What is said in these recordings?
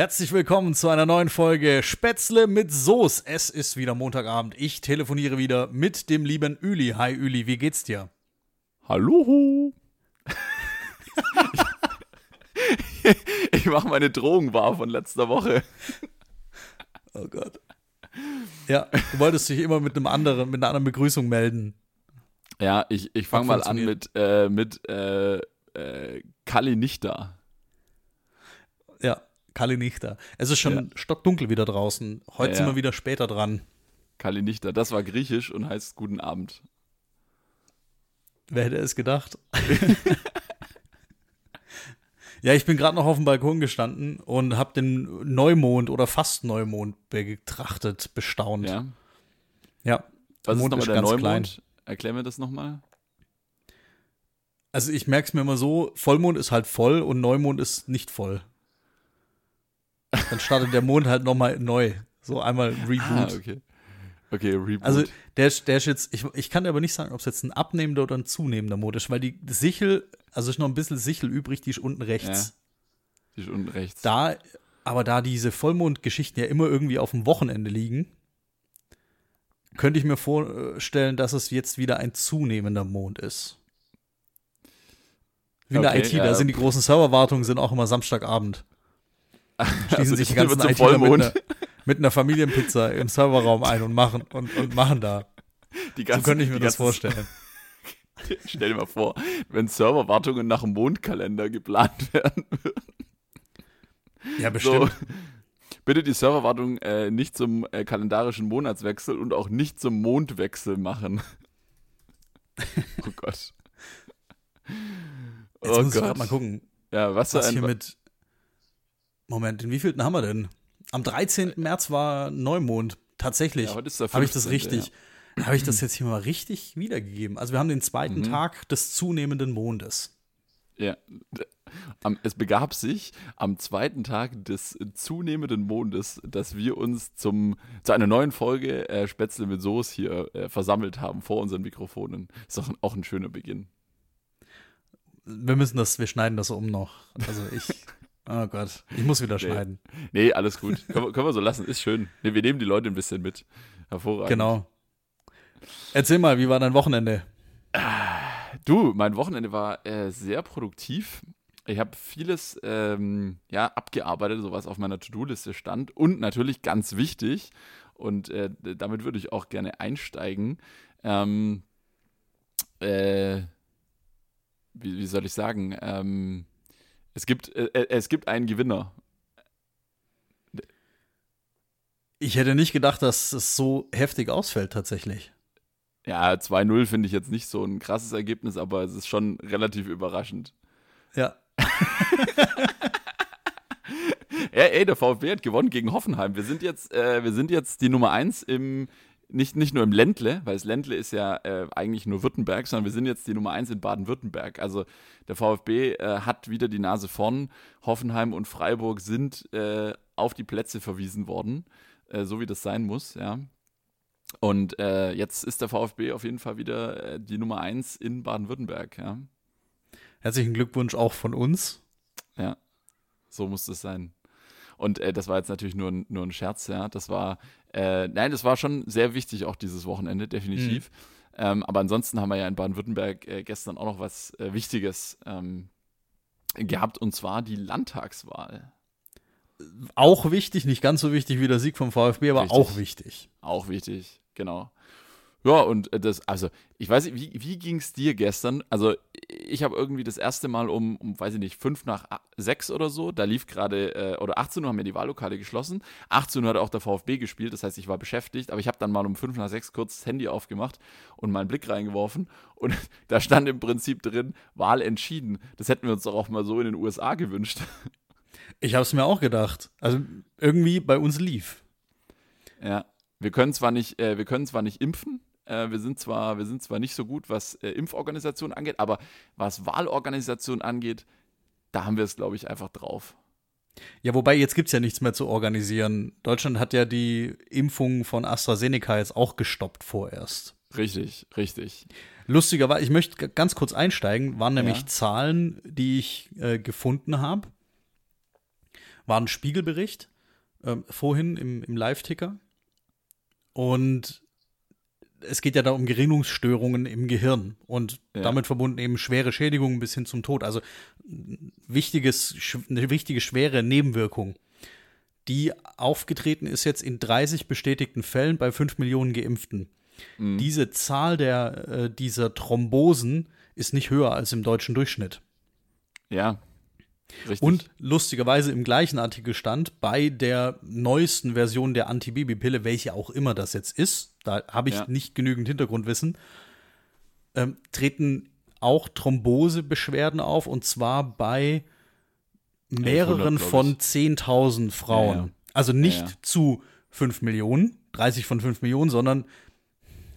Herzlich willkommen zu einer neuen Folge Spätzle mit Soße. Es ist wieder Montagabend. Ich telefoniere wieder mit dem lieben Üli. Hi Üli, wie geht's dir? Hallo. ich mache meine Drohung wahr von letzter Woche. Oh Gott. Ja, du wolltest dich immer mit einem anderen, mit einer anderen Begrüßung melden. Ja, ich, ich fange mal an mit, äh, mit äh, äh, Kali nicht da. Ja, Kali nicht da. Es ist schon ja. stockdunkel wieder draußen. Heute ja, sind wir wieder später dran. Kali nicht da. Das war griechisch und heißt guten Abend. Wer hätte es gedacht? ja, ich bin gerade noch auf dem Balkon gestanden und habe den Neumond oder fast Neumond betrachtet, bestaunt. Ja. Ja. Was Mond ist nochmal der Neumond? Klein. Erklär mir das nochmal. Also ich merke es mir immer so, Vollmond ist halt voll und Neumond ist nicht voll. Dann startet der Mond halt nochmal neu. So einmal Reboot. Ah, okay. Okay, Reboot. Also der, der ist jetzt, ich, ich kann dir aber nicht sagen, ob es jetzt ein abnehmender oder ein zunehmender Mond ist, weil die Sichel, also ist noch ein bisschen Sichel übrig, die ist unten rechts. Ja, die ist unten rechts. Da, aber da diese Vollmondgeschichten ja immer irgendwie auf dem Wochenende liegen, könnte ich mir vorstellen, dass es jetzt wieder ein zunehmender Mond ist. Wie in okay, der IT, ja. da sind die großen Serverwartungen sind auch immer Samstagabend. Schließen also sich die ganzen ITler mit einer, mit einer Familienpizza im Serverraum ein und machen und, und machen da. Die ganzen, so könnte ich mir das vorstellen. Stell dir mal vor, wenn Serverwartungen nach dem Mondkalender geplant werden würden. Ja, bestimmt. So, bitte die Serverwartung äh, nicht zum äh, kalendarischen Monatswechsel und auch nicht zum Mondwechsel machen. oh Gott. Jetzt oh muss Gott. ich mal gucken. Ja, was, was hier mit. Moment, in wievielten haben wir denn? Am 13. März war Neumond. Tatsächlich. Ja, heute ist der 15. Habe ich das richtig? Ja. Habe ich das jetzt hier mal richtig wiedergegeben? Also, wir haben den zweiten mhm. Tag des zunehmenden Mondes. Ja. Es begab sich am zweiten Tag des zunehmenden Mondes, dass wir uns zum, zu einer neuen Folge äh, Spätzle mit Soße hier äh, versammelt haben vor unseren Mikrofonen. Ist doch auch ein schöner Beginn. Wir müssen das, wir schneiden das um noch. Also ich. Oh Gott, ich muss wieder schneiden. Nee, alles gut. können, wir, können wir so lassen, ist schön. Nee, wir nehmen die Leute ein bisschen mit. Hervorragend. Genau. Erzähl mal, wie war dein Wochenende? Du, mein Wochenende war äh, sehr produktiv. Ich habe vieles ähm, ja, abgearbeitet, so was auf meiner To-Do-Liste stand. Und natürlich ganz wichtig, und äh, damit würde ich auch gerne einsteigen, ähm, äh, wie, wie, soll ich sagen, ähm, es, gibt, äh, äh es gibt einen Gewinner. Ich hätte nicht gedacht, dass es so heftig ausfällt tatsächlich. Ja, 2-0 finde ich jetzt nicht so ein krasses Ergebnis, aber es ist schon relativ überraschend. Ja. ja, ey, der VfB hat gewonnen gegen Hoffenheim. Wir sind jetzt, äh, wir sind jetzt die Nummer 1 im, nicht, nicht nur im Ländle, weil das Ländle ist ja äh, eigentlich nur Württemberg, sondern wir sind jetzt die Nummer 1 in Baden-Württemberg. Also der VfB äh, hat wieder die Nase vorn. Hoffenheim und Freiburg sind äh, auf die Plätze verwiesen worden, äh, so wie das sein muss, ja. Und äh, jetzt ist der VfB auf jeden Fall wieder äh, die Nummer 1 in Baden-Württemberg, ja. Herzlichen Glückwunsch auch von uns. Ja, so muss es sein. Und äh, das war jetzt natürlich nur, nur ein Scherz, ja. Das war, äh, nein, das war schon sehr wichtig, auch dieses Wochenende, definitiv. Mhm. Ähm, aber ansonsten haben wir ja in Baden-Württemberg äh, gestern auch noch was äh, Wichtiges ähm, gehabt, und zwar die Landtagswahl. Auch wichtig, nicht ganz so wichtig wie der Sieg vom VfB, aber Richtig. auch wichtig. Auch wichtig, genau. Ja, und äh, das, also, ich weiß nicht, wie, wie ging es dir gestern? Also, ich habe irgendwie das erste Mal um, um, weiß ich nicht, fünf nach sechs oder so, da lief gerade, äh, oder 18 Uhr haben wir die Wahllokale geschlossen. 18 Uhr hat auch der VfB gespielt, das heißt, ich war beschäftigt, aber ich habe dann mal um fünf nach sechs kurz das Handy aufgemacht und meinen Blick reingeworfen und da stand im Prinzip drin, Wahl entschieden. Das hätten wir uns doch auch mal so in den USA gewünscht. Ich habe es mir auch gedacht. Also, irgendwie bei uns lief. Ja. Wir können zwar nicht, äh, wir können zwar nicht impfen, äh, wir, sind zwar, wir sind zwar nicht so gut, was äh, Impforganisation angeht, aber was Wahlorganisation angeht, da haben wir es, glaube ich, einfach drauf. Ja, wobei jetzt gibt es ja nichts mehr zu organisieren. Deutschland hat ja die Impfung von AstraZeneca jetzt auch gestoppt vorerst. Richtig, richtig. Lustigerweise, ich möchte ganz kurz einsteigen, waren nämlich ja. Zahlen, die ich äh, gefunden habe war ein Spiegelbericht, äh, vorhin im, im Live-Ticker. Und es geht ja da um Gerinnungsstörungen im Gehirn und ja. damit verbunden eben schwere Schädigungen bis hin zum Tod. Also wichtiges, eine wichtige schwere Nebenwirkung, die aufgetreten ist jetzt in 30 bestätigten Fällen bei 5 Millionen Geimpften. Mhm. Diese Zahl der, äh, dieser Thrombosen ist nicht höher als im deutschen Durchschnitt. Ja. Richtig. Und lustigerweise im gleichen Artikel stand, bei der neuesten Version der Antibabypille, welche auch immer das jetzt ist, da habe ich ja. nicht genügend Hintergrundwissen, ähm, treten auch Thrombosebeschwerden auf und zwar bei mehreren von 10.000 Frauen. Ja, ja. Also nicht zu 5 Millionen, 30 von 5 Millionen, sondern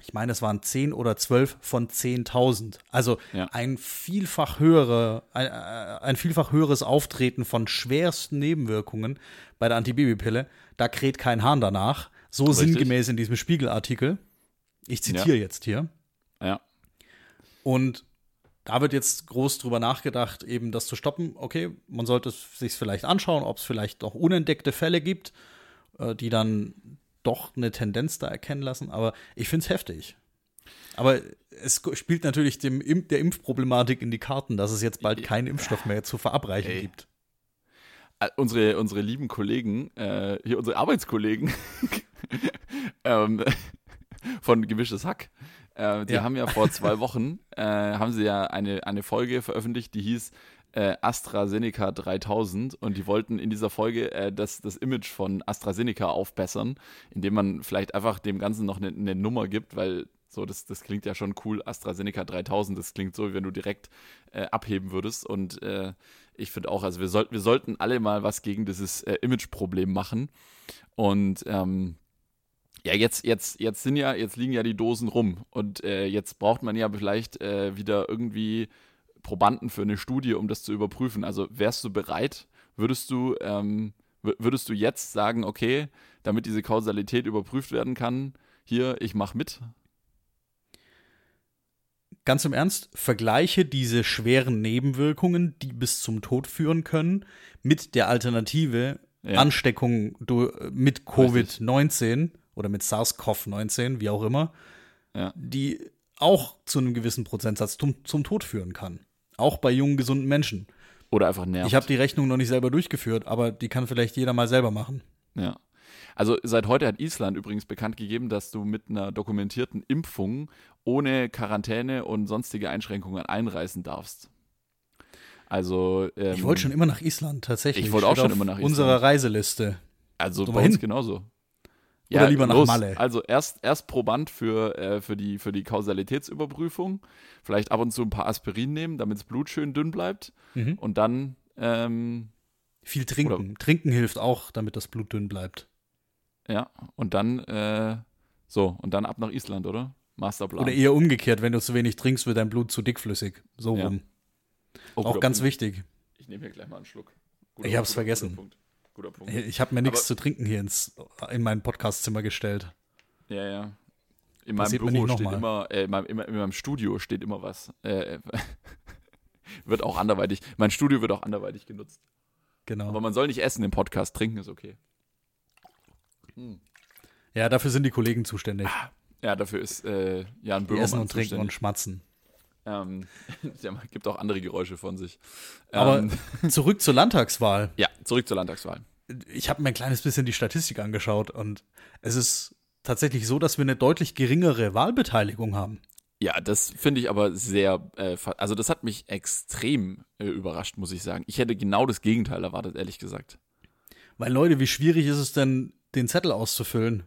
ich meine, es waren 10 oder 12 von 10.000. Also ein vielfach höhere, ein, äh, ein, vielfach höheres Auftreten von schwersten Nebenwirkungen bei der Antibabypille. Da kräht kein Hahn danach. So Richtig. sinngemäß in diesem Spiegelartikel. Ich zitiere ja. jetzt hier. Ja. Und da wird jetzt groß drüber nachgedacht, eben das zu stoppen. Okay, man sollte es sich vielleicht anschauen, ob es vielleicht noch unentdeckte Fälle gibt, äh, die dann doch eine Tendenz da erkennen lassen, aber ich finde es heftig. Aber es spielt natürlich dem, der Impfproblematik in die Karten, dass es jetzt bald keinen Impfstoff mehr zu verabreichen Ey. gibt. Äh, unsere, unsere lieben Kollegen, äh, hier unsere Arbeitskollegen ähm, von Gemischtes Hack, äh, die ja. haben ja vor zwei Wochen, äh, haben sie ja eine, eine Folge veröffentlicht, die hieß äh, AstraZeneca 3000 und die wollten in dieser Folge äh, das, das Image von AstraZeneca aufbessern, indem man vielleicht einfach dem Ganzen noch eine, eine Nummer gibt, weil so, das, das klingt ja schon cool. AstraZeneca 3000, das klingt so, wie wenn du direkt äh, abheben würdest. Und äh, ich finde auch, also wir, soll, wir sollten alle mal was gegen dieses äh, Image-Problem machen. Und ähm, ja, jetzt, jetzt, jetzt sind ja, jetzt liegen ja die Dosen rum. Und äh, jetzt braucht man ja vielleicht äh, wieder irgendwie Probanden für eine Studie, um das zu überprüfen. Also wärst du bereit, würdest du, ähm, würdest du jetzt sagen, okay, damit diese Kausalität überprüft werden kann, hier, ich mache mit? Ganz im Ernst, vergleiche diese schweren Nebenwirkungen, die bis zum Tod führen können, mit der Alternative ja. Ansteckung mit Covid-19 oder mit SARS-CoV-19, wie auch immer, ja. die auch zu einem gewissen Prozentsatz zum, zum Tod führen kann. Auch bei jungen, gesunden Menschen. Oder einfach nervt. Ich habe die Rechnung noch nicht selber durchgeführt, aber die kann vielleicht jeder mal selber machen. Ja. Also seit heute hat Island übrigens bekannt gegeben, dass du mit einer dokumentierten Impfung ohne Quarantäne und sonstige Einschränkungen einreisen darfst. Also ähm, ich wollte schon immer nach Island tatsächlich. Ich wollte auch schon immer nach Island. Unserer Reiseliste. Also bei uns genauso. Oder lieber nach los. Malle. Also erst, erst Proband für, äh, für, die, für die Kausalitätsüberprüfung. Vielleicht ab und zu ein paar Aspirin nehmen, damit das Blut schön dünn bleibt. Mhm. Und dann ähm, viel trinken. Oder, trinken hilft auch, damit das Blut dünn bleibt. Ja, und dann äh, so, und dann ab nach Island, oder? Masterplan. Oder eher umgekehrt, wenn du zu wenig trinkst, wird dein Blut zu dickflüssig. So ja. rum. Oh, auch ganz Punkt. wichtig. Ich nehme hier gleich mal einen Schluck. Guter ich habe es vergessen. Punkt. Guter Punkt. Ich habe mir nichts zu trinken hier ins, in mein Podcastzimmer gestellt. Ja, ja. In meinem Büro steht immer, äh, in, meinem, in, meinem, Studio steht immer was. Äh, wird auch anderweitig, mein Studio wird auch anderweitig genutzt. Genau. Aber man soll nicht essen im Podcast, trinken ist okay. Hm. Ja, dafür sind die Kollegen zuständig. Ja, dafür ist äh, Jan Böhmermann Essen und zuständig. trinken und schmatzen. Ähm, ja, gibt auch andere Geräusche von sich. Aber ähm, zurück zur Landtagswahl. Ja, zurück zur Landtagswahl. Ich habe mir ein kleines bisschen die Statistik angeschaut und es ist tatsächlich so, dass wir eine deutlich geringere Wahlbeteiligung haben. Ja, das finde ich aber sehr, äh, also das hat mich extrem äh, überrascht, muss ich sagen. Ich hätte genau das Gegenteil erwartet, ehrlich gesagt. Weil Leute, wie schwierig ist es denn, den Zettel auszufüllen?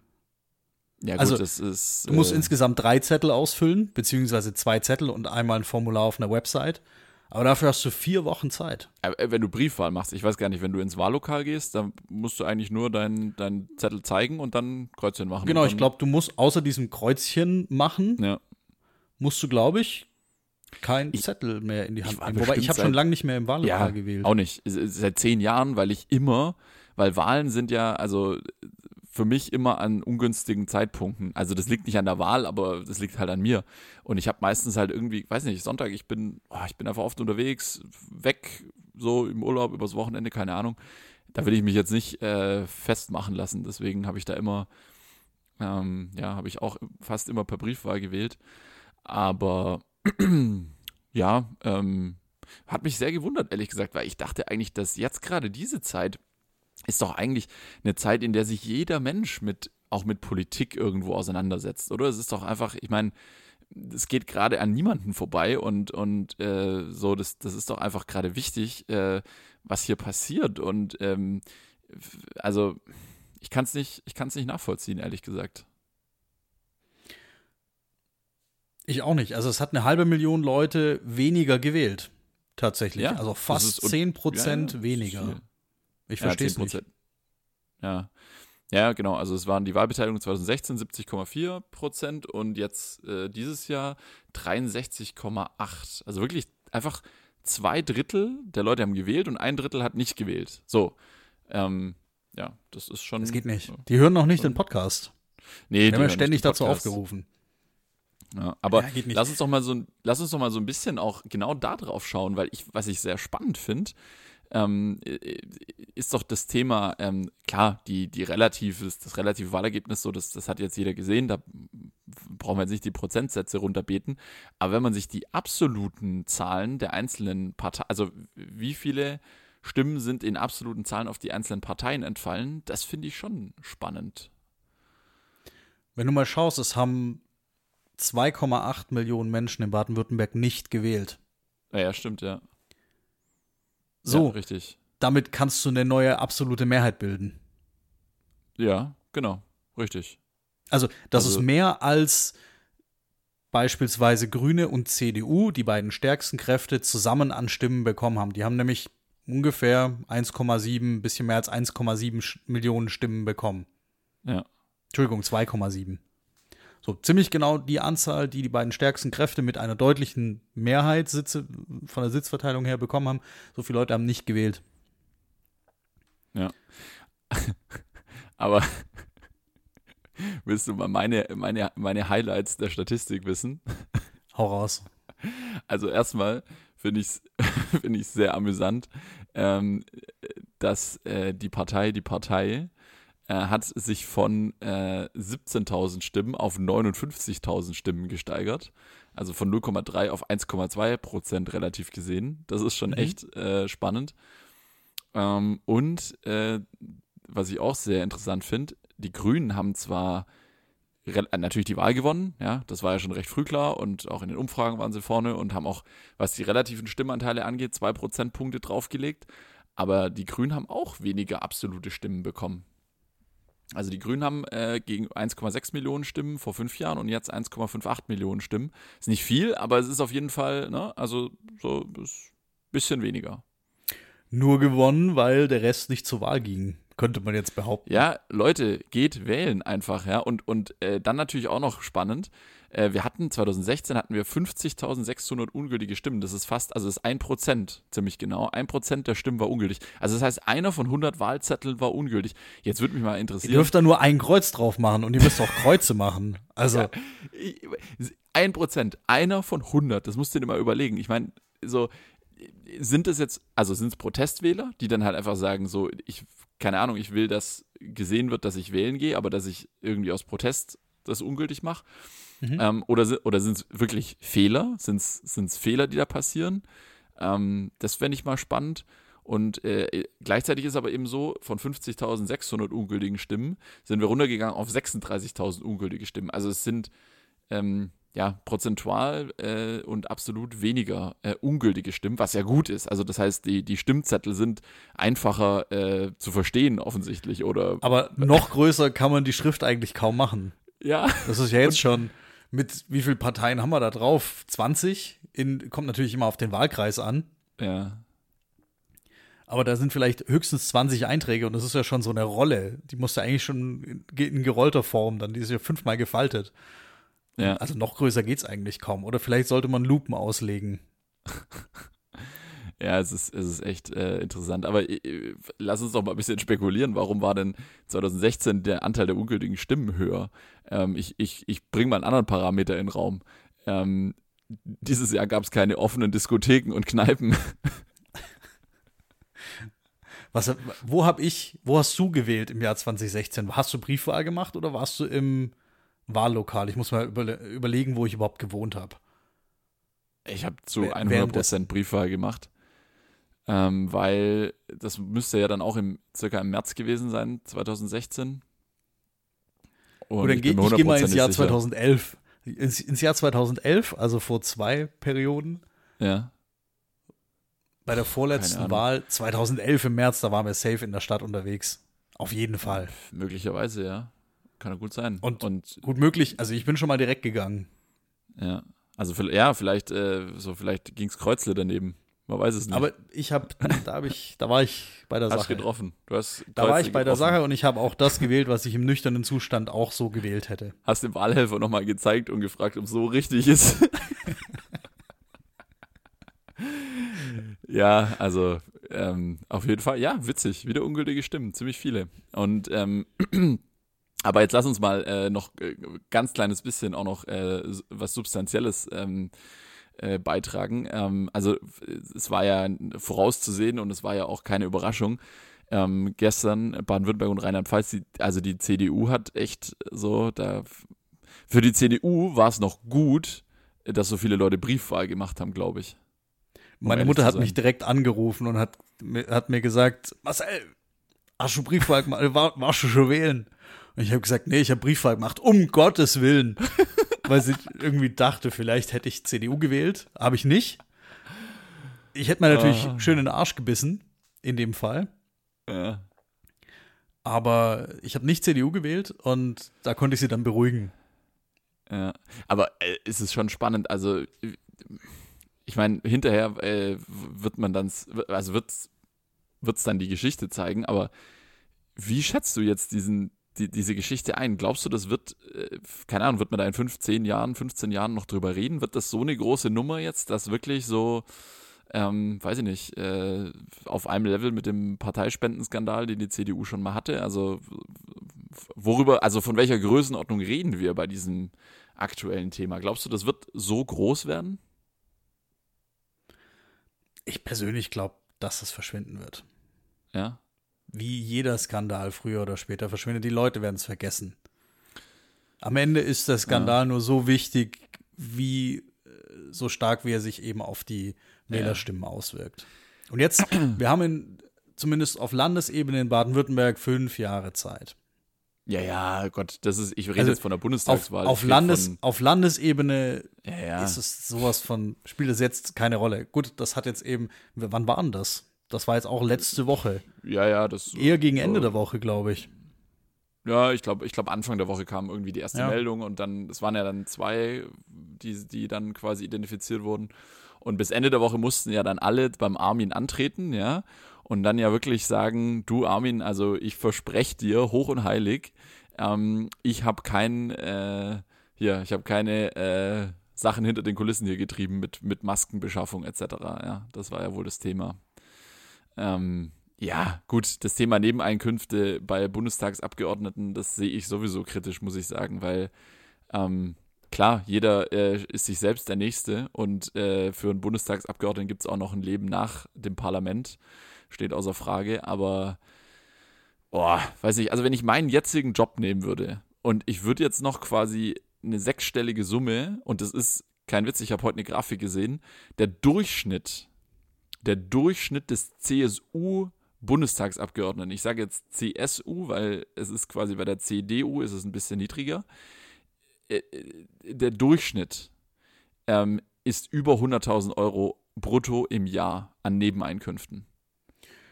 Ja, gut, also, das ist. Du musst äh, insgesamt drei Zettel ausfüllen, beziehungsweise zwei Zettel und einmal ein Formular auf einer Website. Aber dafür hast du vier Wochen Zeit. Äh, wenn du Briefwahl machst, ich weiß gar nicht, wenn du ins Wahllokal gehst, dann musst du eigentlich nur deinen dein Zettel zeigen und dann Kreuzchen machen. Genau, ich glaube, du musst außer diesem Kreuzchen machen, ja. musst du, glaube ich, kein ich, Zettel mehr in die Hand nehmen. Wobei ich habe schon lange nicht mehr im Wahllokal ja, gewählt. Auch nicht. Seit zehn Jahren, weil ich immer, weil Wahlen sind ja, also für mich immer an ungünstigen Zeitpunkten. Also das liegt nicht an der Wahl, aber das liegt halt an mir. Und ich habe meistens halt irgendwie, weiß nicht, Sonntag, ich bin, oh, ich bin einfach oft unterwegs, weg, so im Urlaub, übers Wochenende, keine Ahnung. da will ich mich jetzt nicht äh, festmachen lassen. Deswegen habe ich da immer, ähm, ja, habe ich auch fast immer per Briefwahl gewählt. Aber ja, ähm, hat mich sehr gewundert, ehrlich gesagt, weil ich dachte eigentlich, dass jetzt gerade diese Zeit ist doch eigentlich eine Zeit, in der sich jeder Mensch mit auch mit Politik irgendwo auseinandersetzt, oder? Es ist doch einfach, ich meine, es geht gerade an niemanden vorbei und, und äh, so, das, das ist doch einfach gerade wichtig, äh, was hier passiert. Und ähm, also ich kann es nicht, ich kann es nicht nachvollziehen, ehrlich gesagt. Ich auch nicht. Also es hat eine halbe Million Leute weniger gewählt. Tatsächlich. Ja, also fast zehn Prozent ja, ja, weniger. Ich verstehe es nicht. Ja. Ja, genau. Also es waren die Wahlbeteiligung 2016 70,4 Prozent und jetzt äh, dieses Jahr 63,8. Also wirklich einfach zwei Drittel der Leute haben gewählt und ein Drittel hat nicht gewählt. So. Ähm, ja, das ist schon. Das geht nicht. Die hören noch nicht den Podcast. Nee, die haben ja ständig dazu aufgerufen. Ja, aber ja, lass uns doch mal so lass uns doch mal so ein bisschen auch genau da drauf schauen, weil ich, was ich sehr spannend finde, ähm, ist doch das Thema, ähm, klar, die, die relativ, das, das relative Wahlergebnis, so, das, das hat jetzt jeder gesehen, da brauchen wir jetzt nicht die Prozentsätze runterbeten, aber wenn man sich die absoluten Zahlen der einzelnen Parteien, also wie viele Stimmen sind in absoluten Zahlen auf die einzelnen Parteien entfallen, das finde ich schon spannend. Wenn du mal schaust, es haben 2,8 Millionen Menschen in Baden-Württemberg nicht gewählt. Ja, ja, stimmt, ja. So, ja, richtig. Damit kannst du eine neue absolute Mehrheit bilden. Ja, genau, richtig. Also, das also, ist mehr als beispielsweise Grüne und CDU, die beiden stärksten Kräfte, zusammen an Stimmen bekommen haben. Die haben nämlich ungefähr 1,7, bisschen mehr als 1,7 Millionen Stimmen bekommen. Ja. Entschuldigung, 2,7. So ziemlich genau die Anzahl, die die beiden stärksten Kräfte mit einer deutlichen Mehrheit Sitze, von der Sitzverteilung her bekommen haben. So viele Leute haben nicht gewählt. Ja. Aber willst du mal meine, meine, meine Highlights der Statistik wissen? Hau raus. Also erstmal finde ich es find sehr amüsant, ähm, dass äh, die Partei, die Partei äh, hat sich von äh, 17.000 Stimmen auf 59.000 Stimmen gesteigert. Also von 0,3 auf 1,2 Prozent relativ gesehen. Das ist schon mhm. echt äh, spannend. Ähm, und äh, was ich auch sehr interessant finde, die Grünen haben zwar äh, natürlich die Wahl gewonnen, ja, das war ja schon recht früh klar und auch in den Umfragen waren sie vorne und haben auch, was die relativen Stimmanteile angeht, zwei Prozentpunkte draufgelegt. Aber die Grünen haben auch weniger absolute Stimmen bekommen. Also die Grünen haben äh, gegen 1,6 Millionen Stimmen vor fünf Jahren und jetzt 1,58 Millionen Stimmen. Ist nicht viel, aber es ist auf jeden Fall, ne, also so ein bisschen weniger. Nur gewonnen, weil der Rest nicht zur Wahl ging, könnte man jetzt behaupten. Ja, Leute, geht wählen einfach, ja. Und, und äh, dann natürlich auch noch spannend, äh, wir hatten 2016 hatten wir 50.600 ungültige Stimmen. Das ist fast, also das ist ein Prozent, ziemlich genau. Ein Prozent der Stimmen war ungültig. Also das heißt, einer von 100 Wahlzetteln war ungültig. Jetzt würde mich mal interessieren. Ihr dürft da nur ein Kreuz drauf machen und ihr müsst auch Kreuze machen. Also. Ja, ein Prozent, einer von 100. Das musst du dir mal überlegen. Ich meine, so, sind es jetzt, also sind es Protestwähler, die dann halt einfach sagen, so, ich, keine Ahnung, ich will, dass gesehen wird, dass ich wählen gehe, aber dass ich irgendwie aus Protest das ungültig mache? Mhm. Ähm, oder oder sind es wirklich Fehler? Sind es Fehler, die da passieren? Ähm, das fände ich mal spannend. Und äh, gleichzeitig ist aber eben so, von 50.600 ungültigen Stimmen sind wir runtergegangen auf 36.000 ungültige Stimmen. Also es sind ähm, ja prozentual äh, und absolut weniger äh, ungültige Stimmen, was ja gut ist. Also das heißt, die, die Stimmzettel sind einfacher äh, zu verstehen offensichtlich. Oder aber noch größer kann man die Schrift eigentlich kaum machen. Ja. Das ist ja jetzt schon mit wie vielen Parteien haben wir da drauf? 20? In, kommt natürlich immer auf den Wahlkreis an. Ja. Aber da sind vielleicht höchstens 20 Einträge und das ist ja schon so eine Rolle. Die muss ja eigentlich schon in, gerollter Form, dann die ist ja fünfmal gefaltet. Ja. Also noch größer geht es eigentlich kaum. Oder vielleicht sollte man Lupen auslegen. Ja, es ist, es ist echt äh, interessant. Aber äh, lass uns doch mal ein bisschen spekulieren. Warum war denn 2016 der Anteil der ungültigen Stimmen höher? Ähm, ich ich, ich bringe mal einen anderen Parameter in den Raum. Ähm, dieses Jahr gab es keine offenen Diskotheken und Kneipen. Was, wo habe ich, wo hast du gewählt im Jahr 2016? Hast du Briefwahl gemacht oder warst du im Wahllokal? Ich muss mal über, überlegen, wo ich überhaupt gewohnt habe. Ich habe zu 100% Briefwahl gemacht, ähm, weil das müsste ja dann auch im circa im März gewesen sein, 2016. Und Gut, dann gehe ich geh mal ins Jahr sicher. 2011. Ins, ins Jahr 2011, also vor zwei Perioden. Ja. Bei der vorletzten Wahl 2011 im März, da waren wir safe in der Stadt unterwegs. Auf jeden Fall. Möglicherweise, ja. Kann ja gut sein. Und, und gut möglich, also ich bin schon mal direkt gegangen. Ja. Also ja, vielleicht, äh, so vielleicht ging's Kreuzle daneben. Man weiß es nicht. Aber ich habe, da habe ich, da war ich bei der hast Sache. getroffen. Du hast da war ich bei getroffen. der Sache und ich habe auch das gewählt, was ich im nüchternen Zustand auch so gewählt hätte. Hast dem Wahlhelfer nochmal gezeigt und gefragt, ob es so richtig ist. ja, also ähm, auf jeden Fall, ja, witzig. Wieder ungültige Stimmen, ziemlich viele. Und ähm, aber jetzt lass uns mal äh, noch äh, ganz kleines bisschen auch noch äh, was Substanzielles ähm, äh, beitragen. Ähm, also es war ja vorauszusehen und es war ja auch keine Überraschung. Ähm, gestern Baden-Württemberg und Rheinland-Pfalz, also die CDU hat echt so, da für die CDU war es noch gut, dass so viele Leute Briefwahl gemacht haben, glaube ich. Um Meine Mutter hat mich direkt angerufen und hat, hat mir gesagt, Marcel, hast du Briefwahl gemacht? War, warst du schon wählen? Und ich habe gesagt, nee, ich habe Briefwahl gemacht, um Gottes Willen. Weil sie irgendwie dachte, vielleicht hätte ich CDU gewählt. Habe ich nicht. Ich hätte mir natürlich ah. schön in den Arsch gebissen, in dem Fall. Ja. Aber ich habe nicht CDU gewählt und da konnte ich sie dann beruhigen. Ja, aber äh, ist es schon spannend. Also, ich meine, hinterher äh, wird man dann, also wird es dann die Geschichte zeigen, aber wie schätzt du jetzt diesen, die, diese Geschichte ein? Glaubst du, das wird, äh, keine Ahnung, wird man da in 15 Jahren, 15 Jahren noch drüber reden? Wird das so eine große Nummer jetzt, dass wirklich so, ähm, weiß ich nicht, äh, auf einem Level mit dem Parteispendenskandal, den die CDU schon mal hatte? Also, worüber, also von welcher Größenordnung reden wir bei diesem aktuellen Thema? Glaubst du, das wird so groß werden? Ich persönlich glaube, dass es verschwinden wird. Ja wie jeder Skandal früher oder später verschwindet. Die Leute werden es vergessen. Am Ende ist der Skandal ja. nur so wichtig, wie äh, so stark, wie er sich eben auf die Wählerstimmen ja. auswirkt. Und jetzt, wir haben in, zumindest auf Landesebene in Baden-Württemberg fünf Jahre Zeit. Ja, ja, Gott, das ist, ich rede also jetzt von der Bundestagswahl. Auf, auf Landes, auf Landesebene ja, ja. ist es sowas von, spielt es jetzt keine Rolle. Gut, das hat jetzt eben, wann war denn das? Das war jetzt auch letzte Woche. Ja, ja, das. Eher gegen Ende äh, der Woche, glaube ich. Ja, ich glaube, ich glaube, Anfang der Woche kam irgendwie die erste ja. Meldung und dann, es waren ja dann zwei, die, die dann quasi identifiziert wurden. Und bis Ende der Woche mussten ja dann alle beim Armin antreten, ja. Und dann ja wirklich sagen, du Armin, also ich verspreche dir, hoch und heilig, ähm, ich habe kein, äh, hier, ich habe keine äh, Sachen hinter den Kulissen hier getrieben mit, mit Maskenbeschaffung etc. Ja, das war ja wohl das Thema. Ähm, ja, gut, das Thema Nebeneinkünfte bei Bundestagsabgeordneten, das sehe ich sowieso kritisch, muss ich sagen, weil ähm, klar, jeder äh, ist sich selbst der Nächste und äh, für einen Bundestagsabgeordneten gibt es auch noch ein Leben nach dem Parlament, steht außer Frage, aber boah, weiß ich, also wenn ich meinen jetzigen Job nehmen würde und ich würde jetzt noch quasi eine sechsstellige Summe, und das ist kein Witz, ich habe heute eine Grafik gesehen, der Durchschnitt der Durchschnitt des CSU Bundestagsabgeordneten. Ich sage jetzt CSU, weil es ist quasi bei der CDU ist es ein bisschen niedriger. Äh, äh, der Durchschnitt ähm, ist über 100.000 Euro brutto im Jahr an Nebeneinkünften.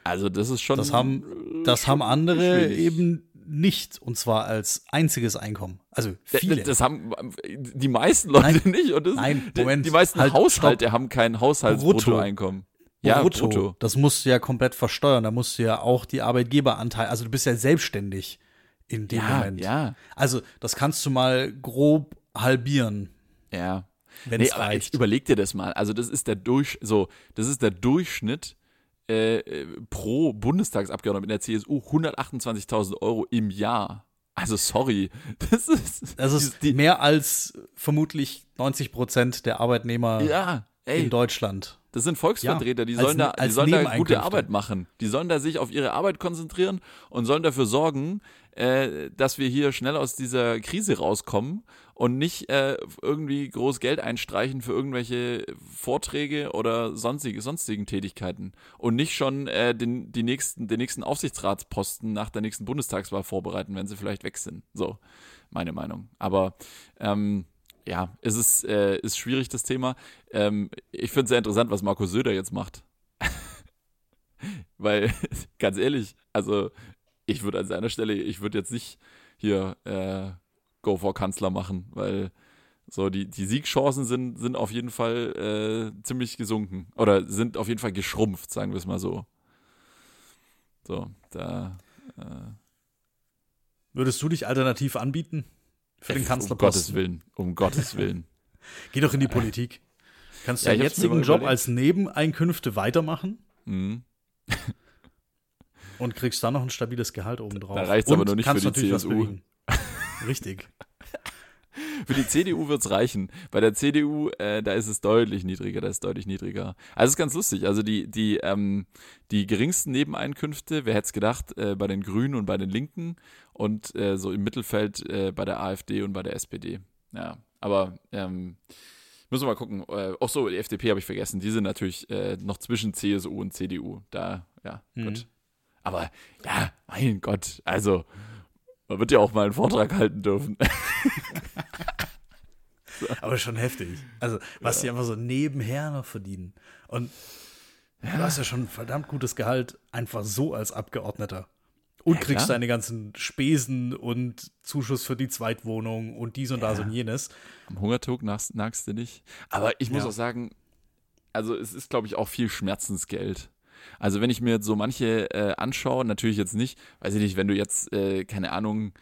Also das ist schon. Das haben, das haben andere schwierig. eben nicht und zwar als einziges Einkommen. Also viele. Das, das haben die meisten Leute nein, nicht. Und das, nein, Moment. Die, die meisten halt, Haushalte stopp. haben kein Haushaltsbruttoeinkommen. Ja, brutto. brutto. Das musst du ja komplett versteuern. Da musst du ja auch die Arbeitgeberanteil, also du bist ja selbstständig in dem ja, Moment. Ja. Also das kannst du mal grob halbieren. Ja. Wenn nee, es reicht. überleg dir das mal. Also das ist der Durch, so, das ist der Durchschnitt äh, pro Bundestagsabgeordneter in der CSU 128.000 Euro im Jahr. Also sorry, das ist, das ist die, mehr als vermutlich 90 Prozent der Arbeitnehmer ja Ey, in Deutschland. Das sind Volksvertreter, ja, die sollen als, da, die sollen da gute Arbeit machen. Die sollen da sich auf ihre Arbeit konzentrieren und sollen dafür sorgen, äh, dass wir hier schnell aus dieser Krise rauskommen und nicht äh, irgendwie groß Geld einstreichen für irgendwelche Vorträge oder sonstige, sonstigen Tätigkeiten und nicht schon äh, den, die nächsten, den nächsten Aufsichtsratsposten nach der nächsten Bundestagswahl vorbereiten, wenn sie vielleicht weg sind. So, meine Meinung. Aber ähm, ja, es ist, äh, ist schwierig, das Thema. Ähm, ich finde es sehr interessant, was Markus Söder jetzt macht. Weil, ganz ehrlich, also ich würde an seiner Stelle, ich würde jetzt nicht hier äh, Go for Kanzler machen, weil so die, die Siegchancen sind, sind auf jeden Fall äh, ziemlich gesunken. Oder sind auf jeden Fall geschrumpft, sagen wir es mal so. So, da. Äh, Würdest du dich alternativ anbieten? Für den Kanzlerposten. Um Gottes Willen, um Gottes Willen. Geh doch in die Politik. Kannst du ja, den jetzigen Job als Nebeneinkünfte weitermachen? Mhm. und kriegst dann noch ein stabiles Gehalt obendrauf. Da reicht es aber noch nicht für die CSU. Richtig. Für die CDU wird es reichen. Bei der CDU, äh, da ist es deutlich niedriger, da ist deutlich niedriger. Also es ist ganz lustig. Also die, die, ähm, die geringsten Nebeneinkünfte, wer hätte es gedacht, äh, bei den Grünen und bei den Linken und äh, so im Mittelfeld äh, bei der AfD und bei der SPD. Ja, aber ähm, müssen wir mal gucken. Äh, ach so, die FDP habe ich vergessen. Die sind natürlich äh, noch zwischen CSU und CDU. Da, ja, mhm. gut. Aber ja, mein Gott, also man wird ja auch mal einen Vortrag halten dürfen. Aber schon heftig. Also, was ja. die einfach so nebenher noch verdienen. Und ja. du hast ja schon ein verdammt gutes Gehalt, einfach so als Abgeordneter. Und ja, kriegst deine ganzen Spesen und Zuschuss für die Zweitwohnung und dies und das und jenes. Am Hungertug nagst, nagst du nicht. Aber ich muss auch sagen, also es ist, glaube ich, auch viel Schmerzensgeld. Also wenn ich mir jetzt so manche äh, anschaue, natürlich jetzt nicht, weiß ich nicht, wenn du jetzt, äh, keine Ahnung,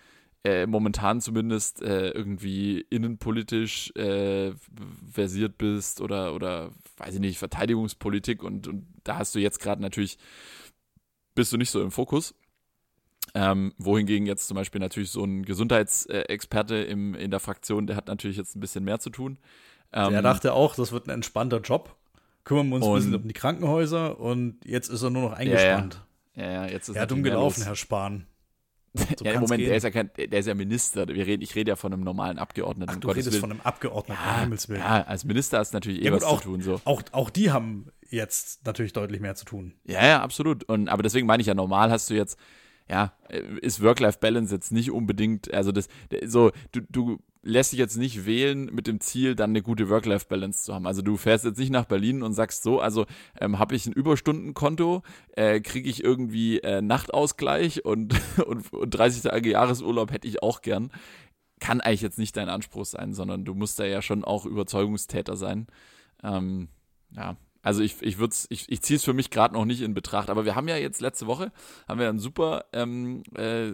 äh, momentan zumindest äh, irgendwie innenpolitisch äh, versiert bist oder, oder, weiß ich nicht, Verteidigungspolitik und, und da hast du jetzt gerade natürlich, bist du nicht so im Fokus. Ähm, wohingegen jetzt zum Beispiel natürlich so ein Gesundheitsexperte im, in der Fraktion, der hat natürlich jetzt ein bisschen mehr zu tun. Ähm, der dachte auch, das wird ein entspannter Job kümmern wir uns ein bisschen um die Krankenhäuser und jetzt ist er nur noch eingespannt. Ja, ja, ja jetzt ist er dumm gelaufen, Herr Spahn. So ja, Moment, der ist ja kein, der ist ja Minister. Wir reden, ich rede ja von einem normalen Abgeordneten. Ach, du redest Willen. von einem Abgeordneten, ja, Himmelswillen. Ja, als Minister hast du natürlich eh ja, was auch, zu tun. So. Auch, auch die haben jetzt natürlich deutlich mehr zu tun. Ja, ja, absolut. Und, aber deswegen meine ich ja, normal hast du jetzt, ja, ist Work-Life-Balance jetzt nicht unbedingt, also das, so, du, du lässt sich jetzt nicht wählen mit dem Ziel, dann eine gute Work-Life-Balance zu haben. Also du fährst jetzt nicht nach Berlin und sagst so, also ähm, habe ich ein Überstundenkonto, äh, kriege ich irgendwie äh, Nachtausgleich und, und, und 30 Tage Jahresurlaub hätte ich auch gern. Kann eigentlich jetzt nicht dein Anspruch sein, sondern du musst da ja schon auch Überzeugungstäter sein. Ähm, ja, also ich, ich würde ich, ich ziehe es für mich gerade noch nicht in Betracht, aber wir haben ja jetzt letzte Woche haben wir ein super ähm, äh,